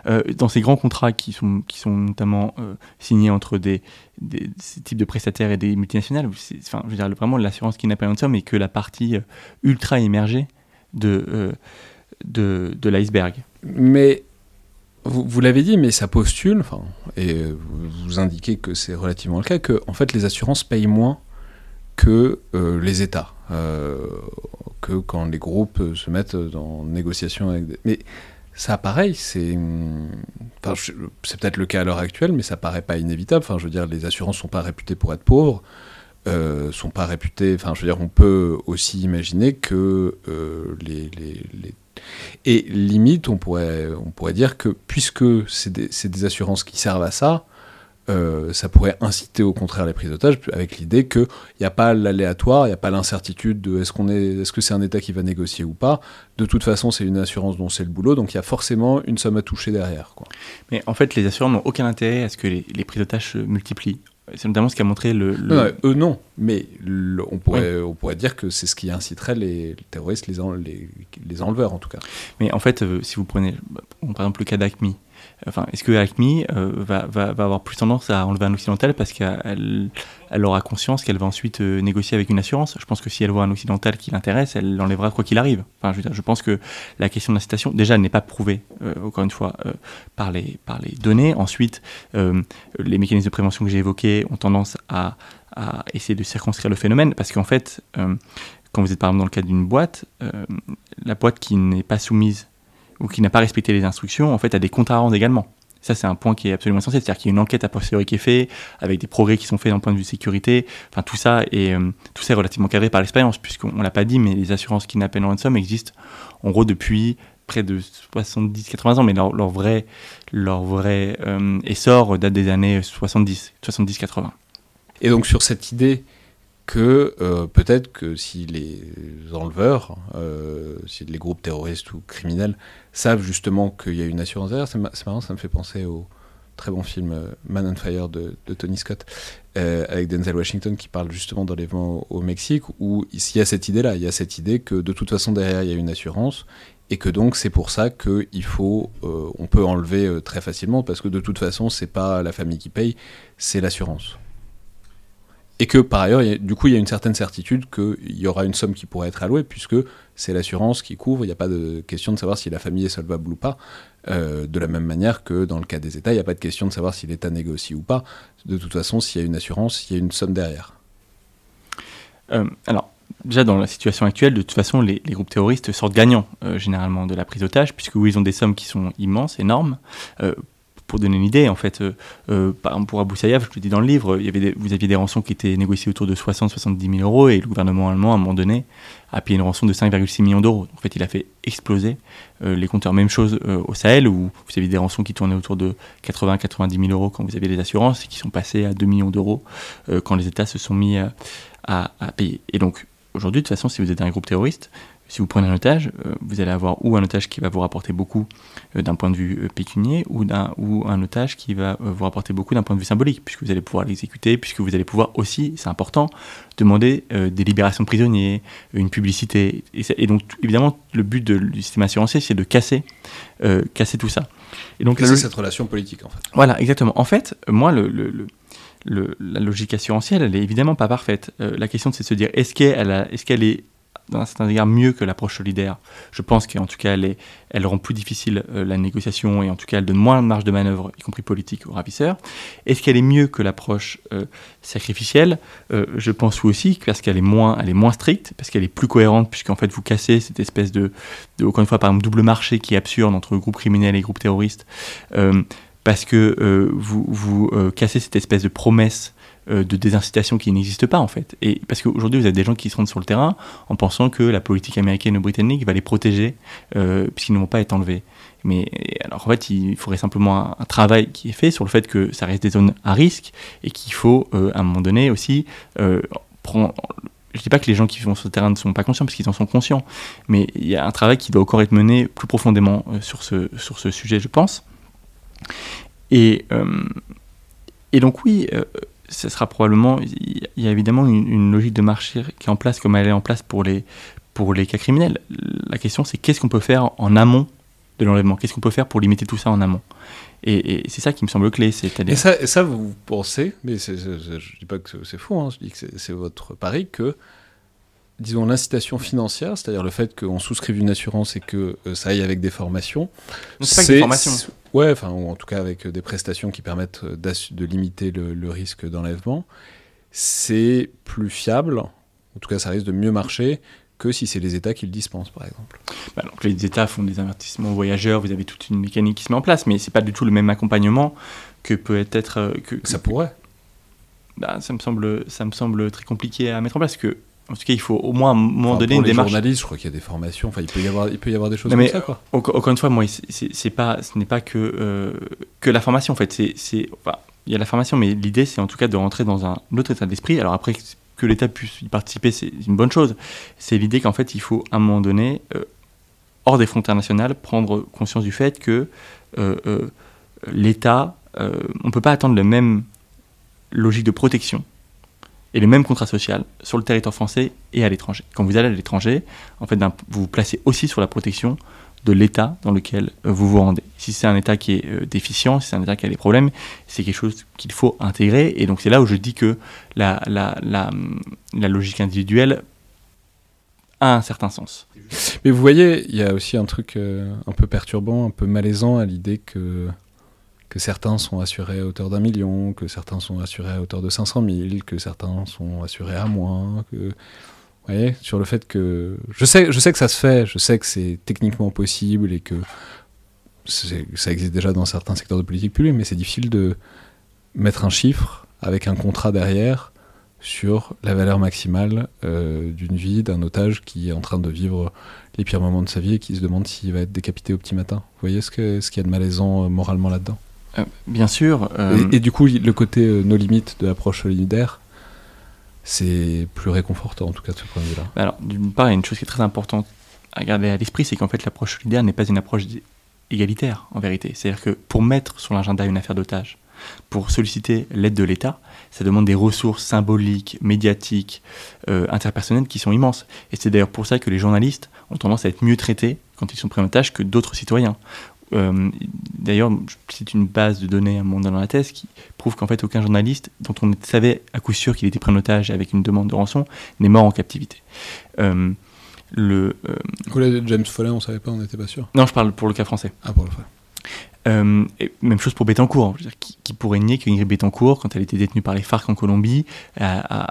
Euh, dans ces grands contrats qui sont, qui sont notamment euh, signés entre des, des, ces types de prestataires et des multinationales, enfin, je veux dire, vraiment l'assurance qui n'a pas de somme et que la partie ultra émergée de, de, de l'iceberg. Mais vous, l'avez dit, mais ça postule, enfin, et vous, indiquez que c'est relativement le cas, que en fait les assurances payent moins que euh, les États. Euh, que quand les groupes se mettent en négociation avec des... Mais ça, pareil, c'est... Enfin, c'est peut-être le cas à l'heure actuelle, mais ça paraît pas inévitable. Enfin, je veux dire, les assurances sont pas réputées pour être pauvres, euh, sont pas réputées... Enfin, je veux dire, on peut aussi imaginer que les- les- Et limite, on pourrait, dire que puisque c'est des, assurances qui servent à ça, euh, ça pourrait inciter au contraire les prises d'otages avec l'idée qu'il n'y a pas l'aléatoire, il n'y a pas l'incertitude de est-ce que c'est un État qui va négocier ou pas. De toute façon, c'est une assurance dont c'est le boulot, donc il y a forcément une somme à toucher derrière. Mais en fait, les assureurs n'ont aucun intérêt à ce que les, les prises d'otages se multiplient. C'est notamment ce qu'a montré le. le- Non, non, eux non, mais le- on, pourrait, on pourrait dire que c'est ce qui inciterait les, les terroristes, les, en- les, les enleveurs en tout cas. Mais en fait, euh, si vous prenez bon, par exemple le cas d'Acme, enfin, est-ce que Acme euh, va, avoir plus tendance à enlever un occidental parce qu'elle elle aura conscience qu'elle va ensuite euh, négocier avec une assurance? Je pense que si elle voit un occidental qui l'intéresse, elle l'enlèvera quoi qu'il arrive. Enfin, je, veux dire, je pense que la question d'incitation, déjà, elle n'est pas prouvée, euh, encore une fois, par, les, données. Ensuite, les mécanismes de prévention que j'ai évoqués ont tendance à, à essayer de circonscrire le phénomène parce qu'en fait, quand vous êtes par exemple dans le cadre d'une boîte, la boîte qui n'est pas soumise ou qui n'a pas respecté les instructions, en fait, a des comptes à rendre également. Ça, c'est un point qui est absolument essentiel. C'est-à-dire qu'il y a une enquête a posteriori qui est faite, avec des progrès qui sont faits d'un point de vue sécurité. Enfin, tout ça est, euh, tout ça est relativement cadré par l'expérience, puisqu'on ne l'a pas dit, mais les assurances kidnap and ransom existent en gros depuis près de 70-80 ans, mais leur, vrai, leur vrai euh, essor date des années 70, 70-80. Et donc sur cette idée que euh, peut-être que si les enleveurs, euh, si les groupes terroristes ou criminels savent justement qu'il y a une assurance derrière, c'est ma- c'est marrant, ça me fait penser au très bon film euh, Man on Fire de, Tony Scott avec Denzel Washington qui parle justement d'enlèvement au, Mexique où il y a cette idée-là, il y a cette idée que de toute façon derrière il y a une assurance et que donc c'est pour ça qu'il faut, euh, on peut enlever très facilement parce que de toute façon c'est pas la famille qui paye, c'est l'assurance. Et que par ailleurs, du coup, il y a une certaine certitude qu'il y aura une somme qui pourrait être allouée, puisque c'est l'assurance qui couvre. Il n'y a pas de question de savoir si la famille est solvable ou pas. Euh, de la même manière que dans le cas des États, il n'y a pas de question de savoir si l'État négocie ou pas. De toute façon, s'il y a une assurance, il y a une somme derrière. Euh, alors, déjà dans la situation actuelle, de toute façon, les, groupes terroristes sortent gagnants euh, généralement de la prise d'otage, puisque oui, ils ont des sommes qui sont immenses, énormes. Pour donner une idée, en fait, euh, euh, pour Abu Sayyaf, je le dis dans le livre, vous aviez des rançons qui étaient négociées autour de 60-70 000 euros, et le gouvernement allemand, à un moment donné, a payé une rançon de 5,6 millions d'euros. En fait, il a fait exploser euh, les compteurs. Même chose au Sahel, où vous aviez des rançons qui tournaient autour de 80-90 000 euros quand vous aviez les assurances, et qui sont passées à 2 millions d'euros quand les États se sont mis à payer. Et donc, aujourd'hui, de toute façon, si vous êtes un groupe terroriste, si vous prenez un otage, euh, vous allez avoir ou un otage qui va vous rapporter beaucoup euh, d'un point de vue euh, pécunier, ou, d'un, ou un otage qui va vous rapporter beaucoup d'un point de vue symbolique, puisque vous allez pouvoir l'exécuter, puisque vous allez pouvoir aussi, c'est important, demander des libérations de prisonniers, une publicité. Et, donc, évidemment, le but de- du système assurantiel, c'est de casser, euh, casser tout ça. Et donc, logique- cette relation politique, en fait. voilà, exactement. En fait, moi, le, le- le- le- la logique assurantielle, elle est évidemment pas parfaite. Euh, la question, c'est de se dire, est-ce qu'elle a- est-ce qu'elle est, dans un certain égard, mieux que l'approche solidaire Je pense qu'en tout cas, elle, elle rend plus difficile euh, la négociation et en tout cas, elle donne moins de marge de manœuvre, y compris politique, aux ravisseurs. Est-ce qu'elle est mieux que l'approche euh, sacrificielle? Euh, Je pense aussi, parce qu'elle est, moins, est moins stricte, parce qu'elle est plus cohérente, puisqu'en fait, vous cassez cette espèce de, encore une fois, par exemple, double marché qui est absurde entre groupes criminels et groupes terroristes. Parce que vous, vous cassez cette espèce de promesse de désincitation qui n'existe pas en fait. Et parce qu'aujourd'hui, vous avez des gens qui se rendent sur le terrain en pensant que la politique américaine ou britannique va les protéger euh, puisqu'ils ne vont pas être enlevés. Mais alors en fait, il faudrait simplement un, travail qui est fait sur le fait que ça reste des zones à risque et qu'il faut euh, à un moment donné aussi euh. Je dis pas que les gens qui vont sur le terrain ne sont pas conscients parce qu'ils en sont conscients, mais il y a un travail qui doit encore être mené plus profondément euh, sur, ce, sur ce sujet, je pense. Et, euh, et donc oui, euh, ce sera probablement, il y a évidemment une, une logique de marché qui est en place comme elle est en place pour les, pour les cas criminels. La question c'est qu'est-ce qu'on peut faire en amont de l'enlèvement? Qu'est-ce qu'on peut faire pour limiter tout ça en amont? Et, et c'est ça qui me semble clé, Et ça, et ça, vous pensez, mais je dis pas que c'est- faux, hein, je dis que c'est- votre pari, que, disons, l'incitation financière, c'est-à-dire le fait qu'on souscrive une assurance et que euh, ça aille avec des formations, c'est Ouais, enfin, ou en tout cas avec euh, des prestations qui permettent euh, de limiter le, le risque d'enlèvement, c'est plus fiable, en tout cas ça risque de mieux marcher que si c'est les États qui le dispensent, par exemple. Bah, donc les États font des investissements voyageurs, vous avez toute une mécanique qui se met en place, mais c'est pas du tout le même accompagnement que peut être. euh, que- Ça pourrait. bah, ça me semble, ça me semble très compliqué à mettre en place. Que, en tout cas, il faut au moins à un moment Enfin, donné pour une les démarche. journalistes, je crois qu'il y a des formations. Enfin, il peut y avoir, il peut y avoir des choses Non, comme mais, ça, quoi. Encore, une fois, moi, c'est- pas, ce n'est pas que, euh, que la formation. En fait, c'est, enfin, il y a la formation, mais l'idée, c'est en tout cas de rentrer dans un autre état d'esprit. Alors après, que l'État puisse y participer, c'est une bonne chose. C'est l'idée qu'en fait, il faut à un moment donné, euh, hors des frontières nationales, prendre conscience du fait que euh, l'État, on ne peut pas attendre la même logique de protection et le même contrat social sur le territoire français et à l'étranger. Quand vous allez à l'étranger, en fait, vous vous placez aussi sur la protection de l'État dans lequel euh, vous vous rendez. Si c'est un État qui est euh, déficient, si c'est un État qui a des problèmes, c'est quelque chose qu'il faut intégrer. Et donc c'est là où je dis que la logique individuelle a un certain sens. Mais vous voyez, il y a aussi un truc euh, un peu perturbant, un peu malaisant à l'idée que, que certains sont assurés à hauteur d'un million, que certains sont assurés à hauteur de 500 000, que certains sont assurés à moins. Que... Vous voyez, sur le fait que. Je sais, je sais que ça se fait, je sais que c'est techniquement possible et que ça existe déjà dans certains secteurs de politique publique, mais c'est difficile de mettre un chiffre avec un contrat derrière sur la valeur maximale euh, d'une vie d'un otage qui est en train de vivre les pires moments de sa vie et qui se demande s'il va être décapité au petit matin. Vous voyez ce qu'il y a de malaisant euh, moralement là-dedans? Bien sûr. euh, et, et du coup, le côté euh, no limite de l'approche solidaire, c'est plus réconfortant en tout cas de ce point de vue-là. Alors, d'une part, il y a une chose qui est très importante à garder à l'esprit, c'est qu'en fait, l'approche solidaire n'est pas une approche égalitaire, en vérité. C'est-à-dire que pour mettre sur l'agenda une affaire d'otage, pour solliciter l'aide de l'État, ça demande des ressources symboliques, médiatiques, euh, interpersonnelles qui sont immenses. Et c'est d'ailleurs pour ça que les journalistes ont tendance à être mieux traités quand ils sont pris en otage que d'autres citoyens. Euh, D'ailleurs, cite une base de données à mon dans la thèse qui prouve qu'en fait aucun journaliste dont on savait à coup sûr qu'il était pris en otage avec une demande de rançon n'est mort en captivité. Euh, le, euh, James Follet, on savait pas, on n'était pas sûr. non, je parle pour le cas français. Ah, pour le fait. Euh, même chose pour Bettencourt. Dire, qui, qui pourrait nier qu'Ingrid Bettencourt, quand elle était détenue par les FARC en Colombie, a,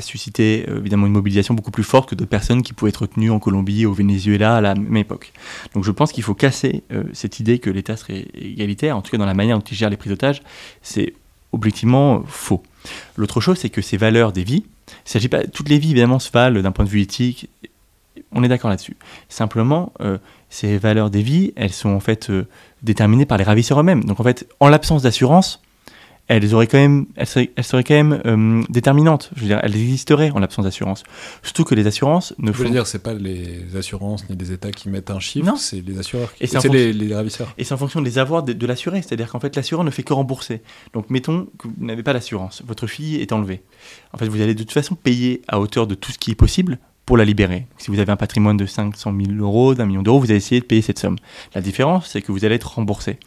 suscité euh, évidemment une mobilisation beaucoup plus forte que d'autres personnes qui pouvaient être retenues en Colombie, au Venezuela à la même époque. Donc je pense qu'il faut casser euh, cette idée que l'État serait égalitaire, en tout cas dans la manière dont il gère les prises d'otages, c'est objectivement faux. L'autre chose, c'est que ces valeurs des vies, s'agit pas, toutes les vies évidemment se valent d'un point de vue éthique, on est d'accord là-dessus. Simplement, euh, ces valeurs des vies, elles sont en fait euh, déterminées par les ravisseurs eux-mêmes. Donc en fait, en l'absence d'assurance, elles auraient quand même, elles seraient, elles seraient quand même euh, déterminantes. Je veux dire, elles existeraient en l'absence d'assurance. Surtout que les assurances ne Je veux font dire, c'est pas les assurances ni les États qui mettent un chiffre, Non. c'est les assureurs. Qui... Et c'est C'est les, les ravisseurs. Et c'est en fonction des avoirs de, de l'assuré. C'est-à-dire qu'en fait, l'assureur ne fait que rembourser. Donc, mettons que vous n'avez pas d'assurance. Votre fille est enlevée. En fait, vous allez de toute façon payer à hauteur de tout ce qui est possible pour la libérer. Si vous avez un patrimoine de 500 000 euros, d'un million d'euros, vous allez essayer de payer cette somme. La différence, c'est que vous allez être remboursé.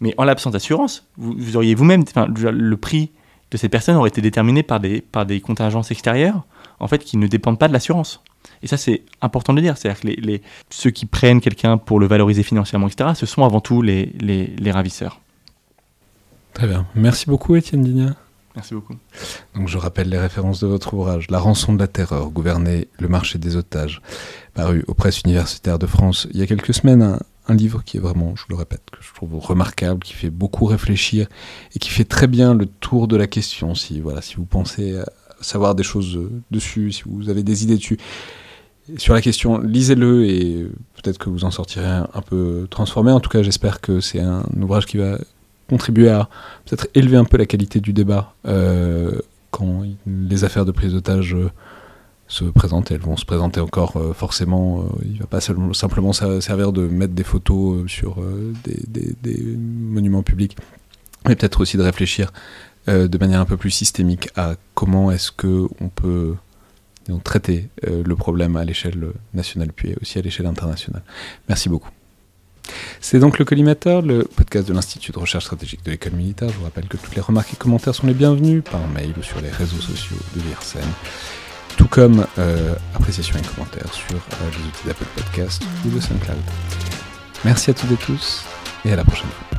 Mais en l'absence d'assurance, vous, auriez vous-même, le- prix de cette personne aurait été déterminé par des, par des contingences extérieures, en fait, qui ne dépendent pas de l'assurance. Et ça, c'est important de le dire. C'est-à-dire que les, les- ceux qui prennent quelqu'un pour le valoriser financièrement, etc., ce sont avant tout les, les, les ravisseurs. Très bien. Merci beaucoup, Étienne Digna. Merci beaucoup. Donc je rappelle les références de votre ouvrage La rançon de la terreur, gouverner le marché des otages, paru aux presses universitaires de France il y a quelques semaines. Un, livre qui est vraiment, je le répète, que je trouve remarquable, qui fait beaucoup réfléchir et qui fait très bien le tour de la question. Si, voilà, si vous pensez savoir des choses euh, dessus, si vous avez des idées dessus, sur la question, lisez-le et peut-être que vous en sortirez un peu transformé. En tout cas, j'espère que c'est un ouvrage qui va contribuer à peut-être élever un peu la qualité du débat euh, quand les affaires de prise d'otage euh, se présentent. Elles vont se présenter encore euh, forcément. euh, il ne va pas simplement servir de mettre des photos sur des, monuments publics, mais peut-être aussi de réfléchir de manière un peu plus systémique à comment est-ce que on peut traiter le problème à l'échelle nationale puis aussi à l'échelle internationale. Merci beaucoup. C'est donc le Collimateur, le podcast de l'Institut de recherche stratégique de l'école militaire. Je vous rappelle que toutes les remarques et commentaires sont les bienvenus par mail ou sur les réseaux sociaux de l'IRSEN, tout comme euh, appréciations et commentaires sur euh, les outils d'Apple Podcast ou de SoundCloud. Merci à toutes et tous et à la prochaine fois.